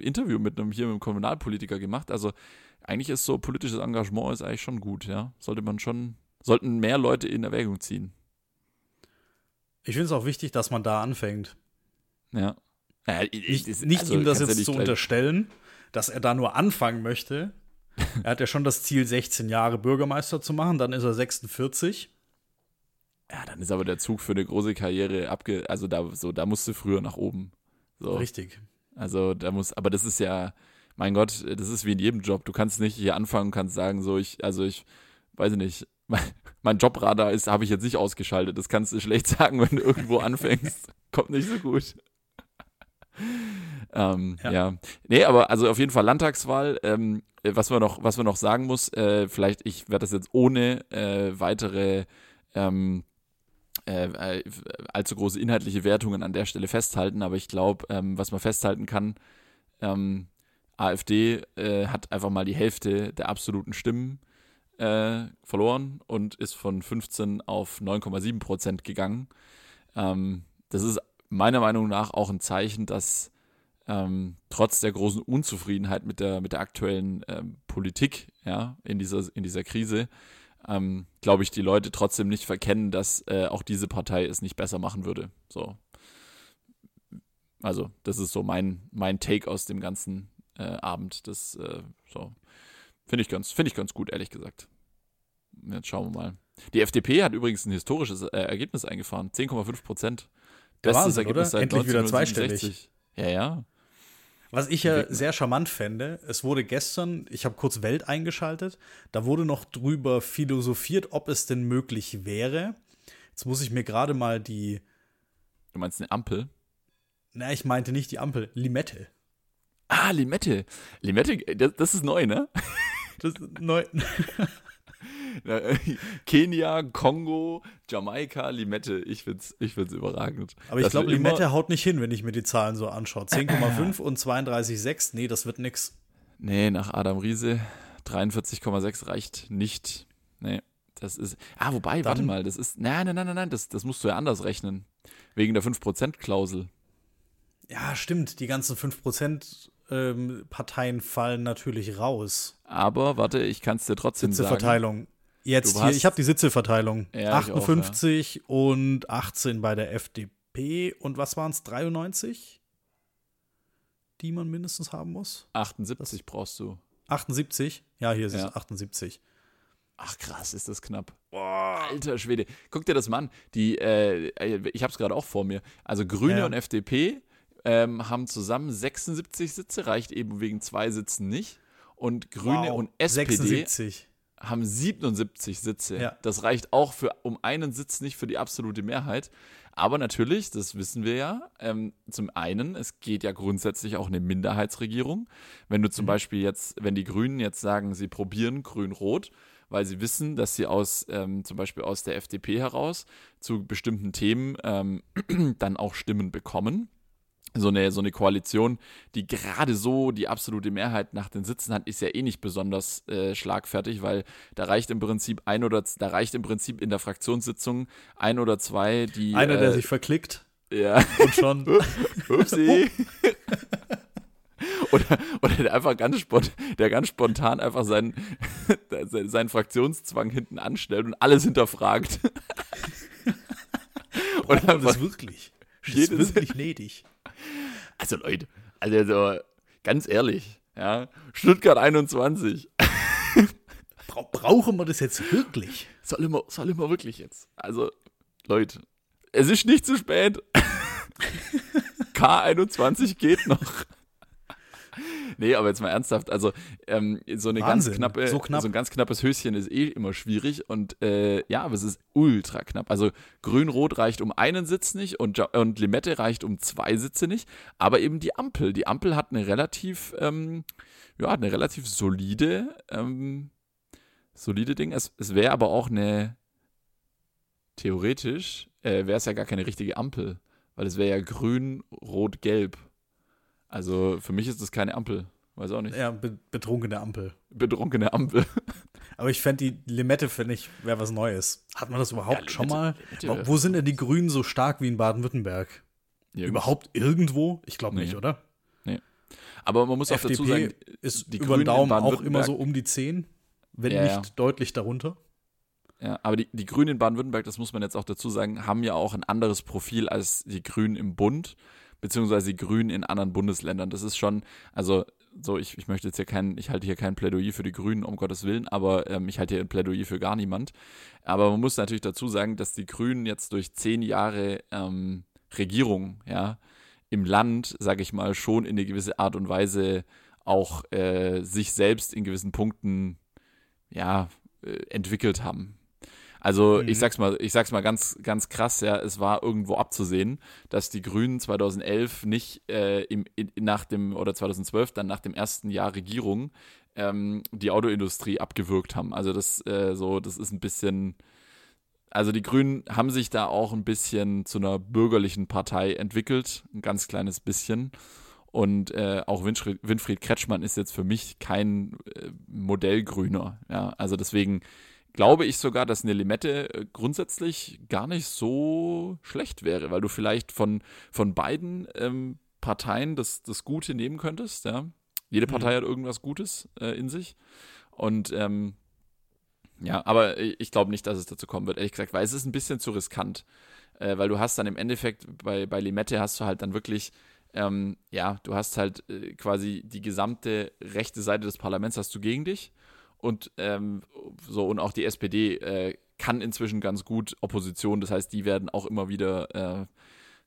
Interview mit einem hier mit einem Kommunalpolitiker gemacht. Also eigentlich ist so politisches Engagement ist eigentlich schon gut, ja. Sollte man schon, sollten mehr Leute in Erwägung ziehen. Ich finde es auch wichtig, dass man da anfängt. Ja. ja ich, nicht, nicht also, ihm das jetzt ja zu unterstellen, dass er da nur anfangen möchte. er hat ja schon das Ziel, 16 Jahre Bürgermeister zu machen, dann ist er 46. Ja, dann ist aber der Zug für eine große Karriere abge, also da so, da musst du früher nach oben. So. Richtig. Also da muss, aber das ist ja, mein Gott, das ist wie in jedem Job. Du kannst nicht hier anfangen und kannst sagen, so ich, also ich, weiß ich nicht, mein, mein Jobradar ist, habe ich jetzt nicht ausgeschaltet. Das kannst du schlecht sagen, wenn du irgendwo anfängst. Kommt nicht so gut. ähm, ja. ja. Nee, aber also auf jeden Fall Landtagswahl. Ähm, was wir noch, was wir noch sagen muss, äh, vielleicht, ich werde das jetzt ohne äh, weitere ähm, äh, äh allzu große inhaltliche Wertungen an der Stelle festhalten, aber ich glaube, ähm, was man festhalten kann, ähm, AfD äh, hat einfach mal die Hälfte der absoluten Stimmen äh, verloren und ist von 15 auf 9,7 Prozent gegangen. Ähm, das ist meiner Meinung nach auch ein Zeichen, dass ähm, trotz der großen Unzufriedenheit mit der, mit der aktuellen ähm, Politik ja, in, dieser, in dieser Krise, ähm, glaube ich, die Leute trotzdem nicht verkennen, dass äh, auch diese Partei es nicht besser machen würde. So. Also, das ist so mein, mein Take aus dem ganzen Abend. Das äh, so finde ich ganz, finde ich ganz gut, ehrlich gesagt. Jetzt schauen wir mal. Die FDP hat übrigens ein historisches äh, Ergebnis eingefahren. 10,5 Prozent. Bestes Wahnsinn, Ergebnis oder? seit Endlich wieder zweistellig. Ja, ja. Was ich ja sehr charmant fände, es wurde gestern, ich habe kurz Welt eingeschaltet, da wurde noch drüber philosophiert, ob es denn möglich wäre. Jetzt muss ich mir gerade mal die. Du meinst eine Ampel? Na, ich meinte nicht die Ampel, Limette. Ah, Limette. Limette, das, das ist neu, ne? Das ist neu. Kenia, Kongo, Jamaika, Limette. Ich find's, ich find's überragend. Aber ich glaube, Limette haut nicht hin, wenn ich mir die Zahlen so anschaue. 10,5 und 32,6. Nee, das wird nix. Nee, nach Adam Riese 43,6 reicht nicht. Nee, das ist. Ah, wobei, Dann, warte mal, das ist. Nein, nein, nein, nein, nein, das, das musst du ja anders rechnen. Wegen der 5%-Klausel. Ja, stimmt. Die ganzen 5% ähm, Parteien fallen natürlich raus. Aber warte, ich kann es dir trotzdem Sitzeverteilung. sagen. Jetzt hier, ich habe die Sitzeverteilung. Ja, 58 auch, ja. und 18 bei der FDP. Und was waren es? 93? Die man mindestens haben muss? 78 das brauchst du. 78? Ja, hier ist ja. es 78. Ach krass, ist das knapp. Boah, alter Schwede. Guck dir das mal an. Die, äh, ich habe es gerade auch vor mir. Also Grüne ja. und FDP ähm, haben zusammen 76 Sitze, reicht eben wegen zwei Sitzen nicht. Und Grüne wow, und SPD 76. haben 77 Sitze. Ja. Das reicht auch für um einen Sitz nicht für die absolute Mehrheit. Aber natürlich, das wissen wir ja, ähm, zum einen, es geht ja grundsätzlich auch eine Minderheitsregierung. Wenn du zum mhm. Beispiel jetzt, wenn die Grünen jetzt sagen, sie probieren Grün-Rot, weil sie wissen, dass sie aus ähm, zum Beispiel aus der FDP heraus zu bestimmten Themen ähm, dann auch Stimmen bekommen so eine, so eine Koalition, die gerade so die absolute Mehrheit nach den Sitzen hat, ist ja eh nicht besonders äh, schlagfertig, weil da reicht im Prinzip ein oder da reicht im Prinzip in der Fraktionssitzung ein oder zwei, die. Einer, äh, der sich verklickt. Ja. Und schon. Upsi. oder, oder der einfach ganz spontan, der ganz spontan einfach seinen, seinen Fraktionszwang hinten anstellt und alles hinterfragt. oder das wirklich. Das ist wirklich ledig. Also Leute, also ganz ehrlich, ja, Stuttgart 21. Bra brauchen wir das jetzt wirklich? Soll immer, soll immer wirklich jetzt. Also, Leute, es ist nicht zu spät. K21 geht noch nee, aber jetzt mal ernsthaft, also ähm, so eine Wahnsinn, ganz knappe, so, knapp. so, ein ganz knappes Höschen ist eh immer schwierig und äh, ja, aber es ist ultra knapp. Also Grün-Rot reicht um einen Sitz nicht und, und Limette reicht um zwei Sitze nicht, aber eben die Ampel. Die Ampel hat eine relativ, ähm, ja, eine relativ solide, ähm, solide Ding. Es, es wäre aber auch eine, theoretisch, äh, wäre es ja gar keine richtige Ampel, weil es wäre ja grün, rot, gelb. Also für mich ist das keine Ampel. Weiß auch nicht. Ja, be betrunkene Ampel. Betrunkene Ampel. Aber ich fände die Limette, finde ich, wäre was Neues. Hat man das überhaupt ja, schon mal? Limette Wo sind denn die Grünen so stark wie in Baden-Württemberg? Ja, überhaupt irgendwo? Ich glaube nee. nicht, oder? Nee. Aber man muss FDP auch dazu sagen, ist die über den Daumen auch immer so um die 10, wenn ja, nicht deutlich darunter. Ja, aber die, die Grünen in Baden-Württemberg, das muss man jetzt auch dazu sagen, haben ja auch ein anderes Profil als die Grünen im Bund beziehungsweise die Grünen in anderen Bundesländern. Das ist schon, also so, ich, ich möchte jetzt hier kein, ich halte hier kein Plädoyer für die Grünen, um Gottes Willen, aber ähm, ich halte hier ein Plädoyer für gar niemand. Aber man muss natürlich dazu sagen, dass die Grünen jetzt durch zehn Jahre ähm, Regierung, ja, im Land, sage ich mal, schon in eine gewisse Art und Weise auch äh, sich selbst in gewissen Punkten, ja, äh, entwickelt haben. Also mhm. ich sag's mal, ich sag's mal ganz, ganz krass, ja, es war irgendwo abzusehen, dass die Grünen 2011 nicht äh, im, in, nach dem, oder 2012 dann nach dem ersten Jahr Regierung ähm, die Autoindustrie abgewürgt haben. Also das, äh, so, das ist ein bisschen, also die Grünen haben sich da auch ein bisschen zu einer bürgerlichen Partei entwickelt, ein ganz kleines bisschen. Und äh, auch Winfried, Winfried, Kretschmann ist jetzt für mich kein äh, Modellgrüner. Ja, also deswegen glaube ich sogar, dass eine Limette äh, grundsätzlich gar nicht so schlecht wäre, weil du vielleicht von, von beiden ähm, Parteien das, das Gute nehmen könntest. Ja? Jede Partei mhm. hat irgendwas Gutes äh, in sich. Und ähm, ja, aber ich glaube nicht, dass es dazu kommen wird, ehrlich gesagt, weil es ist ein bisschen zu riskant. Äh, weil du hast dann im Endeffekt bei, bei Limette hast du halt dann wirklich ähm, ja, du hast halt äh, quasi die gesamte rechte Seite des Parlaments hast du gegen dich und ähm, so und auch die SPD äh, kann inzwischen ganz gut Opposition. Das heißt, die werden auch immer wieder äh,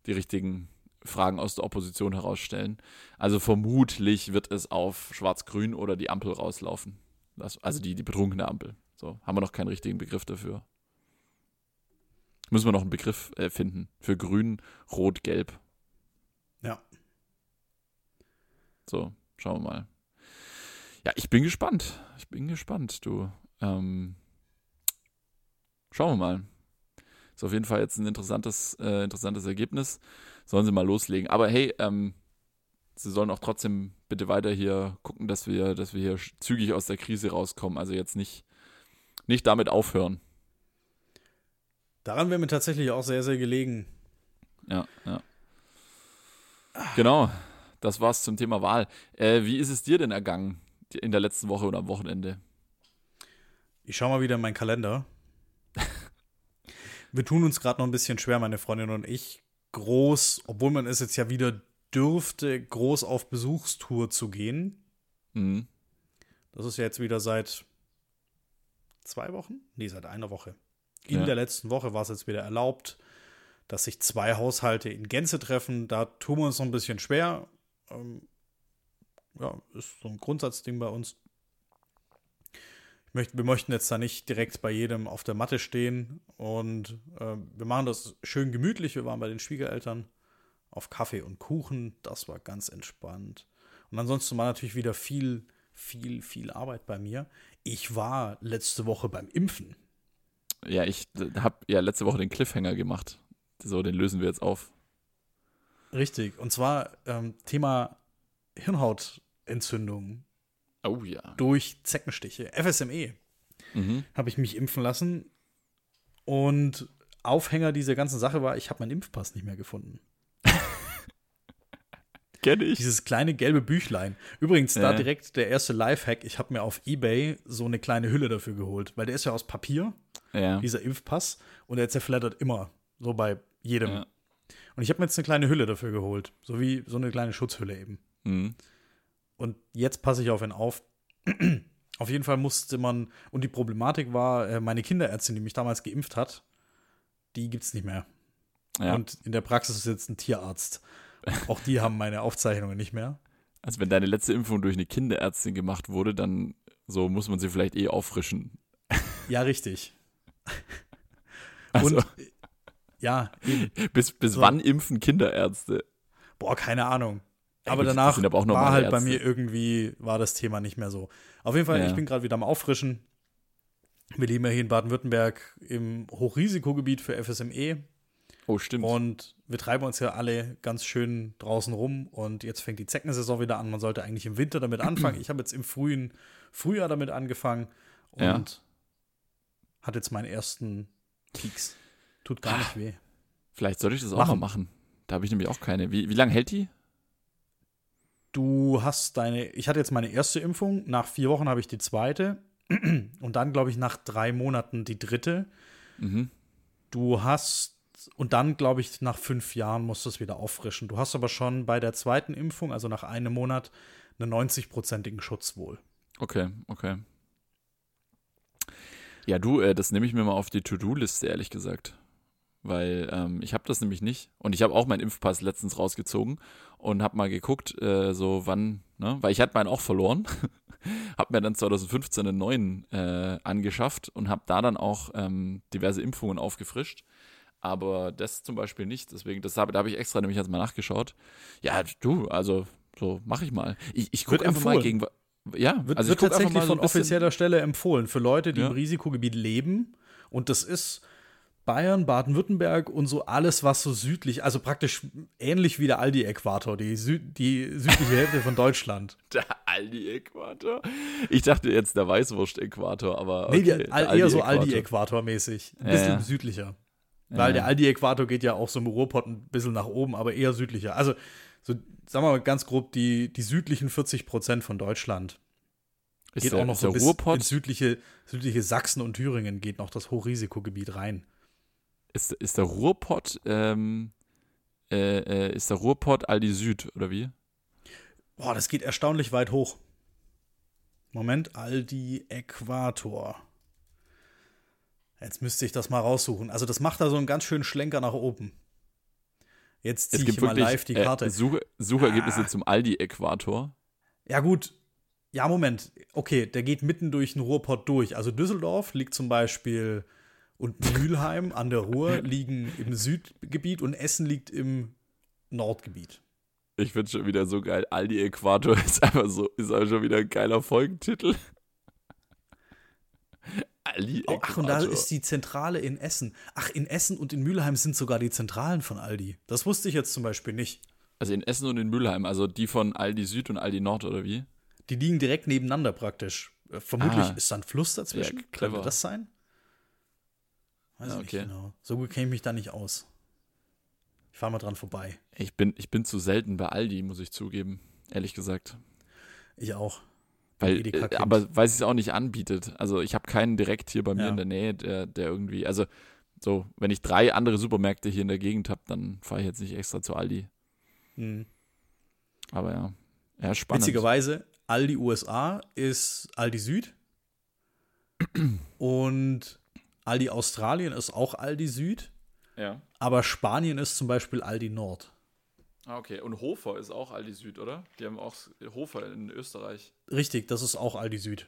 die richtigen Fragen aus der Opposition herausstellen. Also vermutlich wird es auf Schwarz-Grün oder die Ampel rauslaufen. Das, also die, die betrunkene Ampel. So, haben wir noch keinen richtigen Begriff dafür. Müssen wir noch einen Begriff äh, finden für Grün, Rot, Gelb. Ja. So, schauen wir mal. Ja, ich bin gespannt. Ich bin gespannt, du. Ähm, schauen wir mal. Ist auf jeden Fall jetzt ein interessantes, äh, interessantes Ergebnis. Sollen sie mal loslegen. Aber hey, ähm, sie sollen auch trotzdem bitte weiter hier gucken, dass wir, dass wir hier zügig aus der Krise rauskommen. Also jetzt nicht, nicht damit aufhören. Daran wäre mir tatsächlich auch sehr, sehr gelegen. Ja, ja. Genau, das war's zum Thema Wahl. Äh, wie ist es dir denn ergangen in der letzten Woche oder am Wochenende? Ich schaue mal wieder in meinen Kalender. wir tun uns gerade noch ein bisschen schwer, meine Freundin und ich, groß, obwohl man es jetzt ja wieder dürfte, groß auf Besuchstour zu gehen. Mhm. Das ist ja jetzt wieder seit zwei Wochen? Nee, seit einer Woche. In ja. der letzten Woche war es jetzt wieder erlaubt, dass sich zwei Haushalte in Gänze treffen. Da tun wir uns noch ein bisschen schwer. Ähm, ja, ist so ein Grundsatzding bei uns. Möchte, wir möchten jetzt da nicht direkt bei jedem auf der Matte stehen und äh, wir machen das schön gemütlich. Wir waren bei den Schwiegereltern auf Kaffee und Kuchen. Das war ganz entspannt. Und ansonsten war natürlich wieder viel, viel, viel Arbeit bei mir. Ich war letzte Woche beim Impfen. Ja, ich habe ja letzte Woche den Cliffhanger gemacht. So, den lösen wir jetzt auf. Richtig. Und zwar ähm, Thema Hirnhautentzündung. Oh ja. Durch Zeckenstiche. FSME. Mhm. Habe ich mich impfen lassen. Und Aufhänger dieser ganzen Sache war, ich habe meinen Impfpass nicht mehr gefunden. Kenne ich. Dieses kleine gelbe Büchlein. Übrigens, da direkt der erste Lifehack. Ich habe mir auf Ebay so eine kleine Hülle dafür geholt, weil der ist ja aus Papier, ja. dieser Impfpass, und der zerflattert immer. So bei jedem. Ja. Und ich habe mir jetzt eine kleine Hülle dafür geholt. So wie so eine kleine Schutzhülle eben. Mhm. Und jetzt passe ich auf ihn auf. auf jeden Fall musste man, und die Problematik war, äh, meine Kinderärztin, die mich damals geimpft hat, die gibt es nicht mehr. Ja. Und in der Praxis ist jetzt ein Tierarzt. Auch die haben meine Aufzeichnungen nicht mehr. Also wenn deine letzte Impfung durch eine Kinderärztin gemacht wurde, dann so muss man sie vielleicht eh auffrischen. Ja, richtig. Also, Und ja, eben. Bis, bis so. wann impfen Kinderärzte? Boah, keine Ahnung. Aber Ey, danach war halt Ärzte. bei mir irgendwie, war das Thema nicht mehr so. Auf jeden Fall, ja. ich bin gerade wieder am Auffrischen. Wir leben ja hier in Baden-Württemberg im Hochrisikogebiet für FSME. Oh, stimmt. Und wir treiben uns ja alle ganz schön draußen rum und jetzt fängt die Zeckensaison wieder an. Man sollte eigentlich im Winter damit anfangen. Ich habe jetzt im frühen Frühjahr damit angefangen und ja. hatte jetzt meinen ersten Peaks. Tut gar nicht weh. Vielleicht sollte ich das auch machen. mal machen. Da habe ich nämlich auch keine. Wie, wie lange hält die? Du hast deine, ich hatte jetzt meine erste Impfung, nach vier Wochen habe ich die zweite und dann, glaube ich, nach drei Monaten die dritte. Mhm. Du hast und dann, glaube ich, nach fünf Jahren musst du es wieder auffrischen. Du hast aber schon bei der zweiten Impfung, also nach einem Monat, einen 90-prozentigen Schutz wohl. Okay, okay. Ja, du, äh, das nehme ich mir mal auf die To-Do-Liste, ehrlich gesagt. Weil ähm, ich habe das nämlich nicht. Und ich habe auch meinen Impfpass letztens rausgezogen und habe mal geguckt, äh, so wann, ne? Weil ich hatte meinen auch verloren. habe mir dann 2015 einen neuen äh, angeschafft und habe da dann auch ähm, diverse Impfungen aufgefrischt aber das zum Beispiel nicht. Deswegen, das habe, da habe ich extra nämlich jetzt mal nachgeschaut. Ja, du, also so mache ich mal. Ich, ich gucke einfach empfohlen. mal gegen. Ja, wird, also wird tatsächlich so von offizieller Stelle empfohlen für Leute, die ja. im Risikogebiet leben. Und das ist Bayern, Baden-Württemberg und so alles, was so südlich, also praktisch ähnlich wie der Aldi-Äquator, die, Sü die südliche Hälfte von Deutschland. Der Aldi-Äquator? Ich dachte jetzt der Weißwurst-Äquator, aber. Okay, nee, eher so Aldi-Äquator-mäßig. Ein bisschen ja. südlicher. Weil der Aldi-Äquator geht ja auch so im Ruhrpott ein bisschen nach oben, aber eher südlicher. Also, so, sagen wir mal ganz grob, die, die südlichen 40 Prozent von Deutschland. Ist geht der, auch noch so bis Ruhrpott? ins südliche, südliche Sachsen und Thüringen geht noch das Hochrisikogebiet rein. Ist, ist der Ruhrpott, ähm, äh, äh, ist der Ruhrpott Aldi Süd, oder wie? Boah, das geht erstaunlich weit hoch. Moment, Aldi Äquator. Jetzt müsste ich das mal raussuchen. Also das macht da so einen ganz schönen Schlenker nach oben. Jetzt ziehe ich mal live die äh, Karte. Äh, Such, Suchergebnisse ah. zum Aldi-Äquator. Ja, gut. Ja, Moment. Okay, der geht mitten durch den Ruhrpott durch. Also Düsseldorf liegt zum Beispiel und Mülheim an der Ruhr liegen im Südgebiet und Essen liegt im Nordgebiet. Ich finde schon wieder so geil. Aldi Äquator ist einfach so, ist auch schon wieder ein geiler Folgentitel. Aldi Äquator. Ach, und da ist die Zentrale in Essen. Ach, in Essen und in Mülheim sind sogar die Zentralen von Aldi. Das wusste ich jetzt zum Beispiel nicht. Also in Essen und in Mülheim, also die von Aldi Süd und Aldi Nord, oder wie? Die liegen direkt nebeneinander praktisch. Äh, vermutlich ah. ist da ein Fluss dazwischen. Ja, Könnte das sein? Weiß ja, okay. nicht genau. So gut kenne ich mich da nicht aus. Ich fahre mal dran vorbei. Ich bin, ich bin zu selten bei Aldi, muss ich zugeben. Ehrlich gesagt. Ich auch. Weil, äh, aber weil es es auch nicht anbietet. Also ich habe keinen direkt hier bei mir ja. in der Nähe, der, der irgendwie, also so, wenn ich drei andere Supermärkte hier in der Gegend habe, dann fahre ich jetzt nicht extra zu Aldi. Mhm. Aber ja. Ja, spannend. Witzigerweise, Aldi USA ist Aldi Süd. und Aldi Australien ist auch Aldi Süd. Ja. Aber Spanien ist zum Beispiel Aldi Nord. Ah, okay. Und Hofer ist auch Aldi Süd, oder? Die haben auch Hofer in Österreich. Richtig, das ist auch Aldi Süd.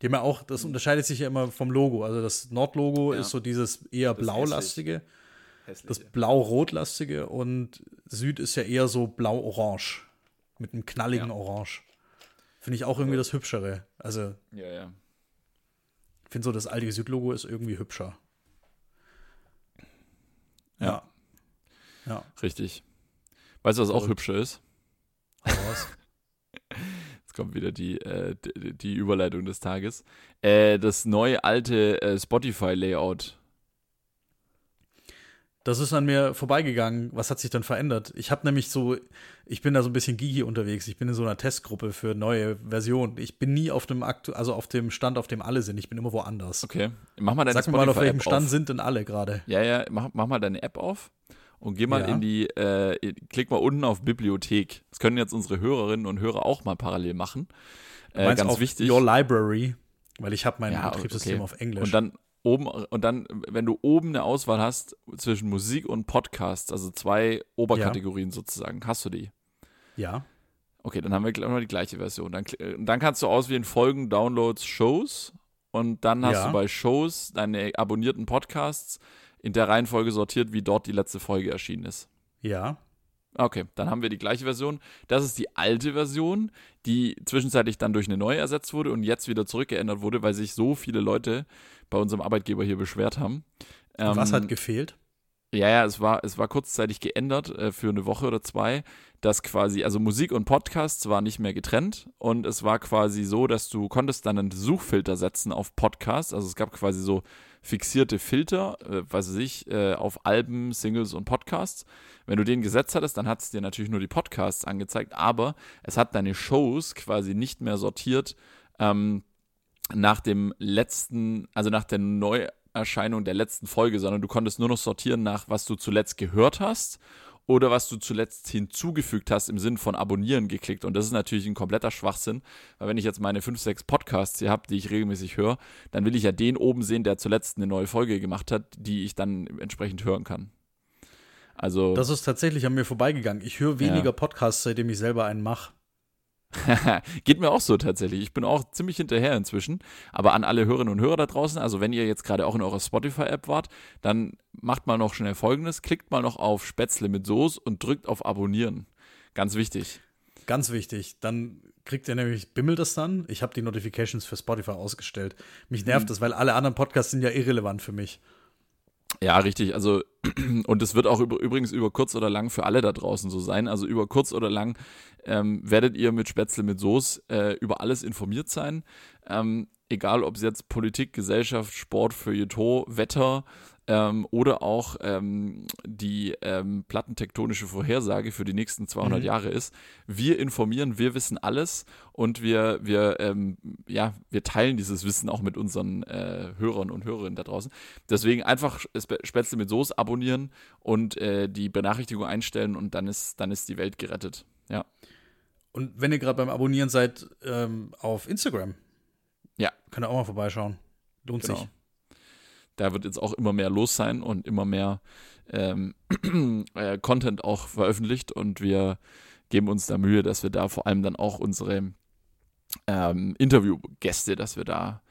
Die haben ja auch, das unterscheidet sich ja immer vom Logo. Also das Nord-Logo ja. ist so dieses eher das blaulastige, das blau-rotlastige und Süd ist ja eher so blau-orange. Mit einem knalligen ja. Orange. Finde ich auch irgendwie das Hübschere. Also. Ja, ja. Ich finde so, das Aldi Süd-Logo ist irgendwie hübscher. Ja. Ja. Richtig. Weißt du, was auch hübscher ist? Was? Jetzt kommt wieder die, äh, die Überleitung des Tages. Äh, das neue alte äh, Spotify-Layout. Das ist an mir vorbeigegangen. Was hat sich dann verändert? Ich habe nämlich so, ich bin da so ein bisschen geeky unterwegs. Ich bin in so einer Testgruppe für neue Versionen. Ich bin nie auf dem Aktu also auf dem Stand, auf dem alle sind. Ich bin immer woanders. Okay. Mach mal deine Sag mir mal, auf welchem Stand auf. sind denn alle gerade? Ja, ja, mach, mach mal deine App auf und geh mal ja. in die, äh, klick mal unten auf Bibliothek. Das können jetzt unsere Hörerinnen und Hörer auch mal parallel machen. Äh, ganz wichtig. Your Library, weil ich habe mein ja, Betriebssystem okay. auf Englisch. Und dann oben und dann, wenn du oben eine Auswahl hast zwischen Musik und Podcasts, also zwei Oberkategorien ja. sozusagen, hast du die? Ja. Okay, dann haben wir immer die gleiche Version. Dann, dann kannst du auswählen Folgen, Downloads, Shows und dann hast ja. du bei Shows deine abonnierten Podcasts in der Reihenfolge sortiert, wie dort die letzte Folge erschienen ist. Ja. Okay, dann haben wir die gleiche Version. Das ist die alte Version, die zwischenzeitlich dann durch eine neue ersetzt wurde und jetzt wieder zurückgeändert wurde, weil sich so viele Leute bei unserem Arbeitgeber hier beschwert haben. Ähm, was hat gefehlt? Ja, ja, es war, es war kurzzeitig geändert äh, für eine Woche oder zwei, dass quasi, also Musik und Podcasts war nicht mehr getrennt und es war quasi so, dass du konntest dann einen Suchfilter setzen auf Podcasts. Also es gab quasi so fixierte Filter, äh, weiß ich, äh, auf Alben, Singles und Podcasts. Wenn du den gesetzt hattest, dann hat es dir natürlich nur die Podcasts angezeigt, aber es hat deine Shows quasi nicht mehr sortiert ähm, nach dem letzten, also nach der Neuerscheinung der letzten Folge, sondern du konntest nur noch sortieren nach, was du zuletzt gehört hast oder was du zuletzt hinzugefügt hast im Sinn von abonnieren geklickt. Und das ist natürlich ein kompletter Schwachsinn, weil wenn ich jetzt meine 5, 6 Podcasts hier habe, die ich regelmäßig höre, dann will ich ja den oben sehen, der zuletzt eine neue Folge gemacht hat, die ich dann entsprechend hören kann. Also. Das ist tatsächlich an mir vorbeigegangen. Ich höre weniger ja. Podcasts, seitdem ich selber einen mache. Geht mir auch so tatsächlich. Ich bin auch ziemlich hinterher inzwischen. Aber an alle Hörerinnen und Hörer da draußen, also wenn ihr jetzt gerade auch in eurer Spotify-App wart, dann macht mal noch schnell folgendes: Klickt mal noch auf Spätzle mit Soße und drückt auf Abonnieren. Ganz wichtig. Ganz wichtig. Dann kriegt ihr nämlich, bimmelt das dann? Ich habe die Notifications für Spotify ausgestellt. Mich nervt mhm. das, weil alle anderen Podcasts sind ja irrelevant für mich. Ja, richtig. Also, und es wird auch über, übrigens über kurz oder lang für alle da draußen so sein. Also über kurz oder lang ähm, werdet ihr mit Spätzle mit Soße äh, über alles informiert sein. Ähm, egal ob es jetzt Politik, Gesellschaft, Sport, Feuilleton, Wetter ähm, oder auch ähm, die ähm, plattentektonische Vorhersage für die nächsten 200 mhm. Jahre ist. Wir informieren, wir wissen alles und wir, wir, ähm, ja, wir teilen dieses Wissen auch mit unseren äh, Hörern und Hörerinnen da draußen. Deswegen einfach Spätzle mit Soße abonnieren und äh, die Benachrichtigung einstellen und dann ist, dann ist die Welt gerettet. Ja. Und wenn ihr gerade beim Abonnieren seid, ähm, auf Instagram Ja. Könnt ihr auch mal vorbeischauen. Lohnt genau. sich. Da wird jetzt auch immer mehr los sein und immer mehr ähm, äh, Content auch veröffentlicht und wir geben uns da Mühe, dass wir da vor allem dann auch unsere ähm, Interviewgäste, dass wir da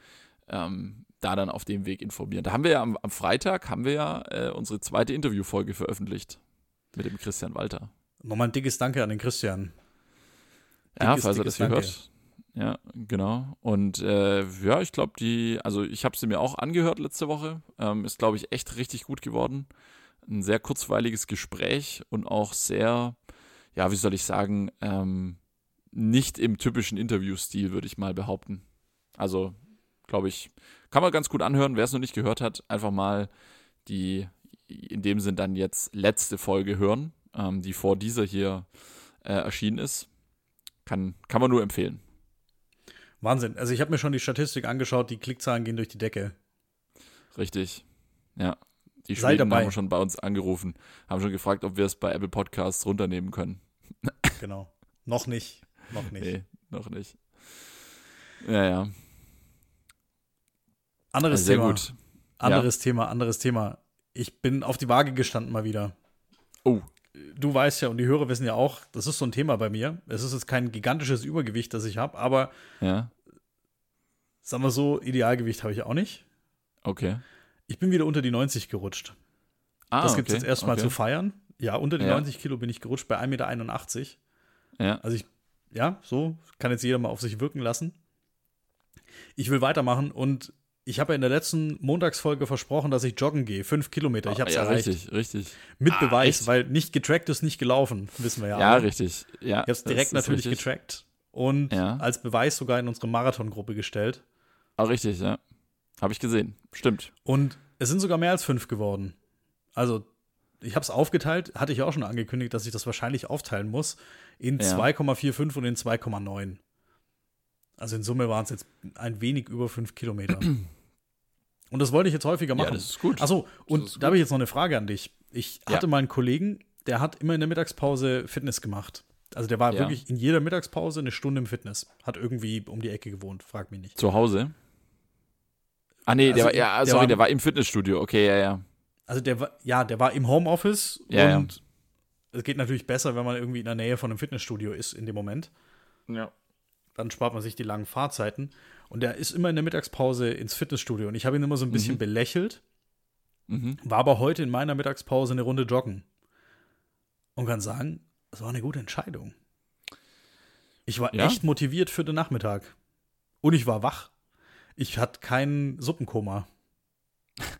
ähm, da dann auf dem Weg informieren. Da haben wir ja am, am Freitag haben wir ja äh, unsere zweite Interviewfolge veröffentlicht mit dem Christian Walter. Nochmal ein dickes Danke an den Christian. Dickes, ja, falls er das hier hört. Ja, genau. Und äh, ja, ich glaube, die, also ich habe sie mir auch angehört letzte Woche. Ähm, ist, glaube ich, echt richtig gut geworden. Ein sehr kurzweiliges Gespräch und auch sehr, ja, wie soll ich sagen, ähm, nicht im typischen Interviewstil, würde ich mal behaupten. Also, glaube ich, kann man ganz gut anhören. Wer es noch nicht gehört hat, einfach mal die, in dem Sinn dann jetzt letzte Folge hören, ähm, die vor dieser hier äh, erschienen ist. Kann, kann man nur empfehlen. Wahnsinn. Also ich habe mir schon die Statistik angeschaut, die Klickzahlen gehen durch die Decke. Richtig. Ja. Die Sei Schweden dabei. haben schon bei uns angerufen, haben schon gefragt, ob wir es bei Apple Podcasts runternehmen können. Genau. Noch nicht. Noch nicht. Nee, noch nicht. Ja, ja. Anderes Sehr Thema. Gut. Anderes ja. Thema, anderes Thema. Ich bin auf die Waage gestanden mal wieder. Oh. Du weißt ja und die Hörer wissen ja auch, das ist so ein Thema bei mir. Es ist jetzt kein gigantisches Übergewicht, das ich habe, aber ja. sagen wir so, Idealgewicht habe ich auch nicht. Okay. Ich bin wieder unter die 90 gerutscht. Ah, das gibt es okay. jetzt erstmal okay. zu feiern. Ja, unter die ja. 90 Kilo bin ich gerutscht bei 1,81 Meter. Ja. Also ich, ja, so kann jetzt jeder mal auf sich wirken lassen. Ich will weitermachen und ich habe ja in der letzten Montagsfolge versprochen, dass ich joggen gehe. Fünf Kilometer. Ich habe es ja, erreicht. Richtig, richtig. Mit ah, Beweis, echt? weil nicht getrackt ist nicht gelaufen, wissen wir ja. Ja, richtig. Ja, ich habe es direkt natürlich richtig. getrackt und ja. als Beweis sogar in unsere Marathongruppe gestellt. Ah, richtig, ja. Habe ich gesehen. Stimmt. Und es sind sogar mehr als fünf geworden. Also, ich habe es aufgeteilt, hatte ich auch schon angekündigt, dass ich das wahrscheinlich aufteilen muss, in ja. 2,45 und in 2,9. Also in Summe waren es jetzt ein wenig über fünf Kilometer. Und das wollte ich jetzt häufiger machen. Ja, das ist gut. Achso, und da habe ich jetzt noch eine Frage an dich. Ich hatte ja. mal einen Kollegen, der hat immer in der Mittagspause Fitness gemacht. Also der war ja. wirklich in jeder Mittagspause eine Stunde im Fitness. Hat irgendwie um die Ecke gewohnt, frag mich nicht. Zu Hause? Ah, nee, also der war, ja, der sorry, war, der war im Fitnessstudio, okay, ja, ja. Also der war, ja, der war im Homeoffice ja, und ja. es geht natürlich besser, wenn man irgendwie in der Nähe von einem Fitnessstudio ist in dem Moment. Ja. Dann spart man sich die langen Fahrzeiten. Und der ist immer in der Mittagspause ins Fitnessstudio. Und ich habe ihn immer so ein bisschen mhm. belächelt. Mhm. War aber heute in meiner Mittagspause eine Runde joggen. Und kann sagen, das war eine gute Entscheidung. Ich war ja? echt motiviert für den Nachmittag. Und ich war wach. Ich hatte kein Suppenkoma.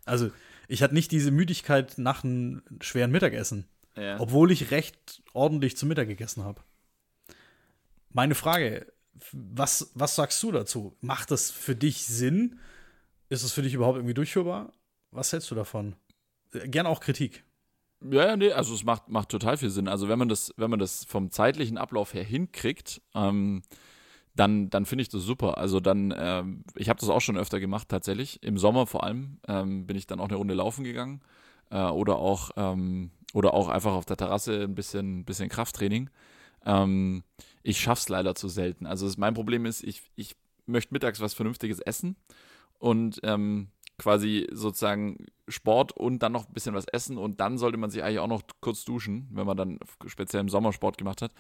Also, ich hatte nicht diese Müdigkeit nach einem schweren Mittagessen. Ja. Obwohl ich recht ordentlich zu Mittag gegessen habe. Meine Frage, was, was sagst du dazu? Macht das für dich Sinn? Ist es für dich überhaupt irgendwie durchführbar? Was hältst du davon? Äh, Gern auch Kritik. Ja, ja, nee, also es macht, macht total viel Sinn. Also wenn man das, wenn man das vom zeitlichen Ablauf her hinkriegt, ähm, dann, dann finde ich das super. Also dann, ähm, ich habe das auch schon öfter gemacht tatsächlich. Im Sommer vor allem ähm, bin ich dann auch eine Runde laufen gegangen äh, oder auch ähm, oder auch einfach auf der Terrasse ein bisschen, bisschen Krafttraining. Ähm, ich schaff's leider zu selten. Also mein Problem ist, ich, ich möchte mittags was Vernünftiges essen und ähm, quasi sozusagen Sport und dann noch ein bisschen was essen und dann sollte man sich eigentlich auch noch kurz duschen, wenn man dann speziell im Sommer Sport gemacht hat.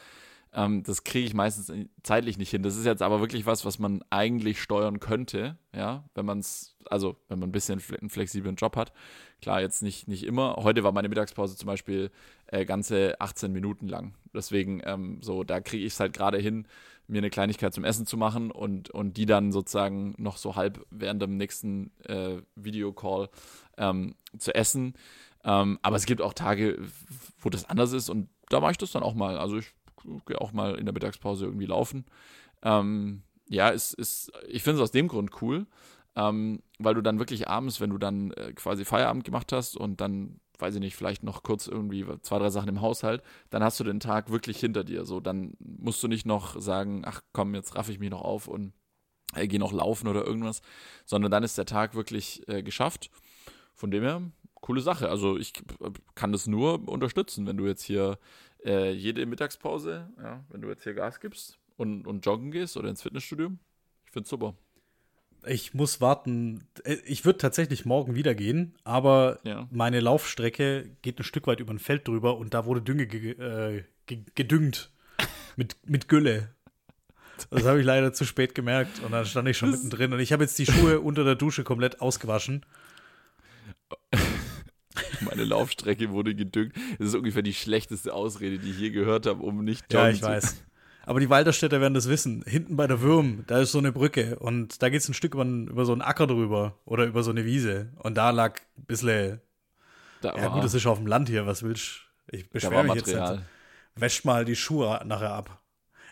Ähm, das kriege ich meistens zeitlich nicht hin. Das ist jetzt aber wirklich was, was man eigentlich steuern könnte, ja, wenn man es, also wenn man ein bisschen einen flexiblen Job hat. Klar, jetzt nicht, nicht immer. Heute war meine Mittagspause zum Beispiel äh, ganze 18 Minuten lang. Deswegen, ähm, so, da kriege ich es halt gerade hin, mir eine Kleinigkeit zum Essen zu machen und, und die dann sozusagen noch so halb während dem nächsten äh, Videocall ähm, zu essen. Ähm, aber es gibt auch Tage, wo das anders ist und da mache ich das dann auch mal. Also ich gehe auch mal in der Mittagspause irgendwie laufen. Ähm, ja, ist, ist, ich finde es aus dem Grund cool, ähm, weil du dann wirklich abends, wenn du dann äh, quasi Feierabend gemacht hast und dann, weiß ich nicht, vielleicht noch kurz irgendwie zwei, drei Sachen im Haushalt, dann hast du den Tag wirklich hinter dir. So, dann musst du nicht noch sagen, ach komm, jetzt raff ich mich noch auf und äh, gehe noch laufen oder irgendwas, sondern dann ist der Tag wirklich äh, geschafft. Von dem her, coole Sache. Also ich kann das nur unterstützen, wenn du jetzt hier äh, jede Mittagspause, ja, wenn du jetzt hier Gas gibst und, und joggen gehst oder ins Fitnessstudio. Ich finde es super. ich muss warten. Äh, ich würde tatsächlich morgen wieder gehen, aber ja. meine Laufstrecke geht ein Stück weit über ein Feld drüber und da wurde Dünge ge äh, ge gedüngt mit, mit Gülle. Das habe ich leider zu spät gemerkt und dann stand ich schon mittendrin und ich habe jetzt die Schuhe unter der Dusche komplett ausgewaschen. Meine Laufstrecke wurde gedüngt. Das ist ungefähr die schlechteste Ausrede, die ich je gehört habe, um nicht joggen Ja, ich zu. weiß. Aber die Walderstädter werden das wissen. Hinten bei der Würm, da ist so eine Brücke und da geht es ein Stück über, über, so einen Acker drüber oder über so eine Wiese. Und da lag ein bisschen. Da ja, gut, das ist auf dem Land hier, was willst du? Ich beschwere mich Material. jetzt. Nicht. Wäscht mal die Schuhe nachher ab.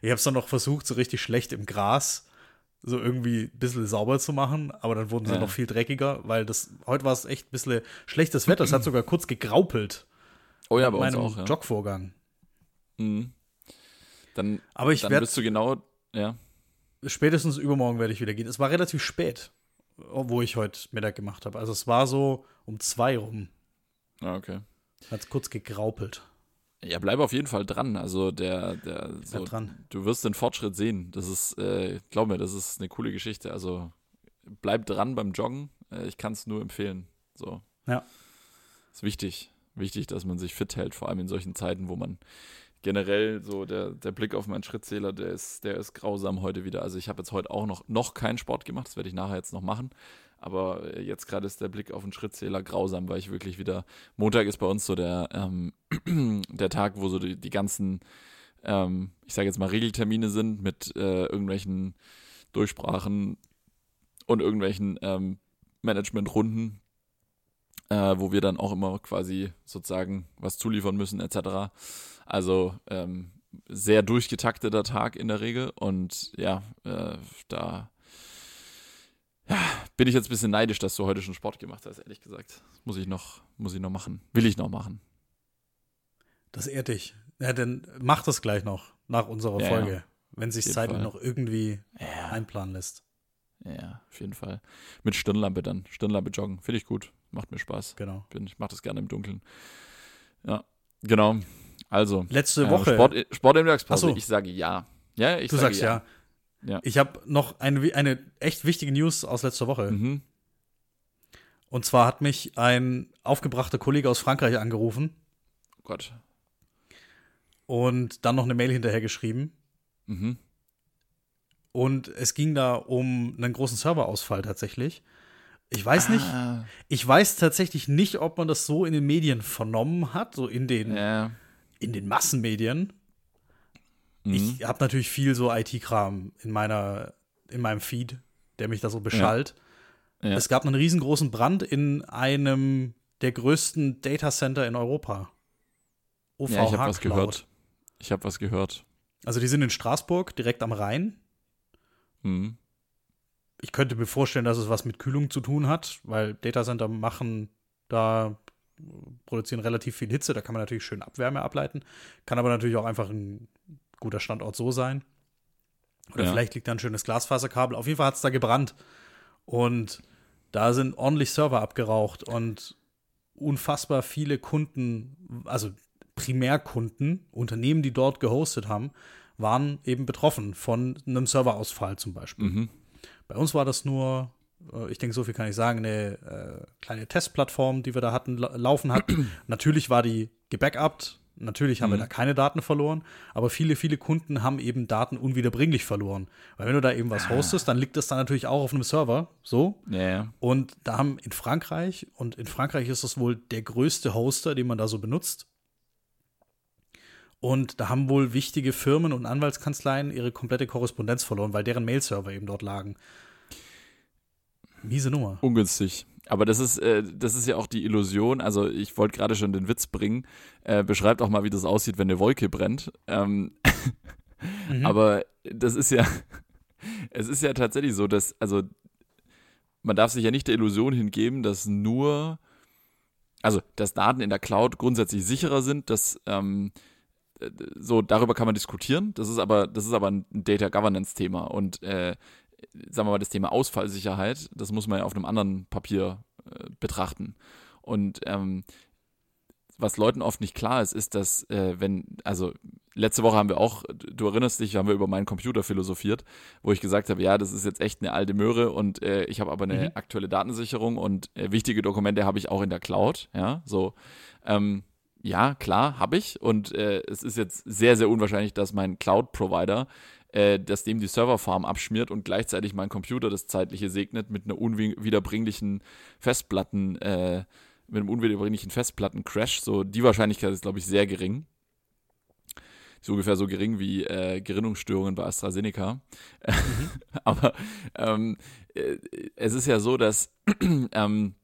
Ich habe es dann noch versucht, so richtig schlecht im Gras so irgendwie ein bisschen sauber zu machen, aber dann wurden sie ja. noch viel dreckiger, weil das heute war es echt ein bisschen schlechtes Wetter. Es hat sogar kurz gegraupelt. Oh ja, bei uns auch. Ja. Jogvorgang. Mhm. Dann, aber ich dann bist du genau, ja. Spätestens übermorgen werde ich wieder gehen. Es war relativ spät, wo ich heute Mittag gemacht habe. Also es war so um zwei rum. Ah, okay. Hat es kurz gegraupelt. Ja, bleib auf jeden Fall dran. Also der, der so, dran. du wirst den Fortschritt sehen. Das ist, äh, glaub mir, das ist eine coole Geschichte. Also bleib dran beim Joggen. Äh, ich kann es nur empfehlen. So. Ja. Ist wichtig. Wichtig, dass man sich fit hält, vor allem in solchen Zeiten, wo man generell so der, der Blick auf meinen Schrittzähler, der ist, der ist grausam heute wieder. Also ich habe jetzt heute auch noch, noch keinen Sport gemacht, das werde ich nachher jetzt noch machen. Aber äh, jetzt gerade ist der Blick auf den Schrittzähler grausam, weil ich wirklich wieder. Montag ist bei uns so der, ähm, der Tag, wo so die, die ganzen, ähm, ich sage jetzt mal, Regeltermine sind mit äh, irgendwelchen Durchsprachen und irgendwelchen ähm, Managementrunden, äh, wo wir dann auch immer quasi sozusagen was zuliefern müssen, etc. Also ähm, sehr durchgetakteter Tag in der Regel und ja, äh, da ja, bin ich jetzt ein bisschen neidisch, dass du heute schon Sport gemacht hast, ehrlich gesagt. Muss ich noch, muss ich noch machen. Will ich noch machen. Das ehrt dich. Ja, dann mach das gleich noch nach unserer ja, Folge, wenn sich zeitlich noch irgendwie ja. einplanen lässt. Ja, auf jeden Fall. Mit Stirnlampe dann. Stirnlampe joggen. Finde ich gut. Macht mir Spaß. Genau. Bin, ich mache das gerne im Dunkeln. Ja, genau. Also. Letzte Woche. Sport, Sport der Mittagspause. So. Ich sage ja. Ja, ich du sage sagst ja. Ja. Ich habe noch eine, eine echt wichtige News aus letzter Woche. Mhm. Und zwar hat mich ein aufgebrachter Kollege aus Frankreich angerufen. Oh Gott. Und dann noch eine Mail hinterher geschrieben. Mhm. Und es ging da um einen großen Serverausfall tatsächlich. Ich weiß ah. nicht, ich weiß tatsächlich nicht, ob man das so in den Medien vernommen hat, so in den, ja. in den Massenmedien. Ich mhm. habe natürlich viel so IT-Kram in meiner, in meinem Feed, der mich da so beschallt. Ja. Ja. Es gab einen riesengroßen Brand in einem der größten Datacenter in Europa. OVH ja, ich habe was gehört. Ich habe was gehört. Also die sind in Straßburg, direkt am Rhein. Mhm. Ich könnte mir vorstellen, dass es was mit Kühlung zu tun hat, weil Datacenter machen da produzieren relativ viel Hitze, da kann man natürlich schön Abwärme ableiten, kann aber natürlich auch einfach ein guter Standort so sein. Oder ja. vielleicht liegt da ein schönes Glasfaserkabel. Auf jeden Fall hat es da gebrannt. Und da sind ordentlich Server abgeraucht und unfassbar viele Kunden, also Primärkunden, Unternehmen, die dort gehostet haben, waren eben betroffen von einem Serverausfall zum Beispiel. Mhm. Bei uns war das nur, äh, ich denke, so viel kann ich sagen, eine äh, kleine Testplattform, die wir da hatten, laufen hatten. Natürlich war die gebackupt, Natürlich haben mhm. wir da keine Daten verloren, aber viele, viele Kunden haben eben Daten unwiederbringlich verloren. Weil wenn du da eben was ah. hostest, dann liegt das dann natürlich auch auf einem Server, so. Ja, Und da haben in Frankreich, und in Frankreich ist das wohl der größte Hoster, den man da so benutzt. Und da haben wohl wichtige Firmen und Anwaltskanzleien ihre komplette Korrespondenz verloren, weil deren Mail-Server eben dort lagen. Miese Nummer. Ungünstig. Aber das ist, äh, das ist ja auch die Illusion. Also ich wollte gerade schon den Witz bringen. Äh, beschreibt auch mal, wie das aussieht, wenn eine Wolke brennt. Ähm mhm. Aber das ist ja, es ist ja tatsächlich so, dass, also man darf sich ja nicht der Illusion hingeben, dass nur, also dass Daten in der Cloud grundsätzlich sicherer sind, dass ähm, so darüber kann man diskutieren. Das ist aber, das ist aber ein Data Governance Thema und äh, sagen wir mal, das Thema Ausfallsicherheit, das muss man ja auf einem anderen Papier äh, betrachten. Und ähm, was Leuten oft nicht klar ist, ist, dass äh, wenn, also letzte Woche haben wir auch, du erinnerst dich, haben wir über meinen Computer philosophiert, wo ich gesagt habe, ja, das ist jetzt echt eine alte Möhre und äh, ich habe aber eine mhm. aktuelle Datensicherung und äh, wichtige Dokumente habe ich auch in der Cloud, ja, so. Ähm, ja, klar, habe ich und äh, es ist jetzt sehr, sehr unwahrscheinlich, dass mein Cloud-Provider äh, dass dem die Serverfarm abschmiert und gleichzeitig mein Computer das Zeitliche segnet mit einer unwiederbringlichen Festplatten, äh, mit einem unwiederbringlichen Festplatten-Crash. So, die Wahrscheinlichkeit ist, glaube ich, sehr gering. Ist ungefähr so gering wie äh, Gerinnungsstörungen bei AstraZeneca. Mhm. Aber ähm, äh, es ist ja so, dass ähm,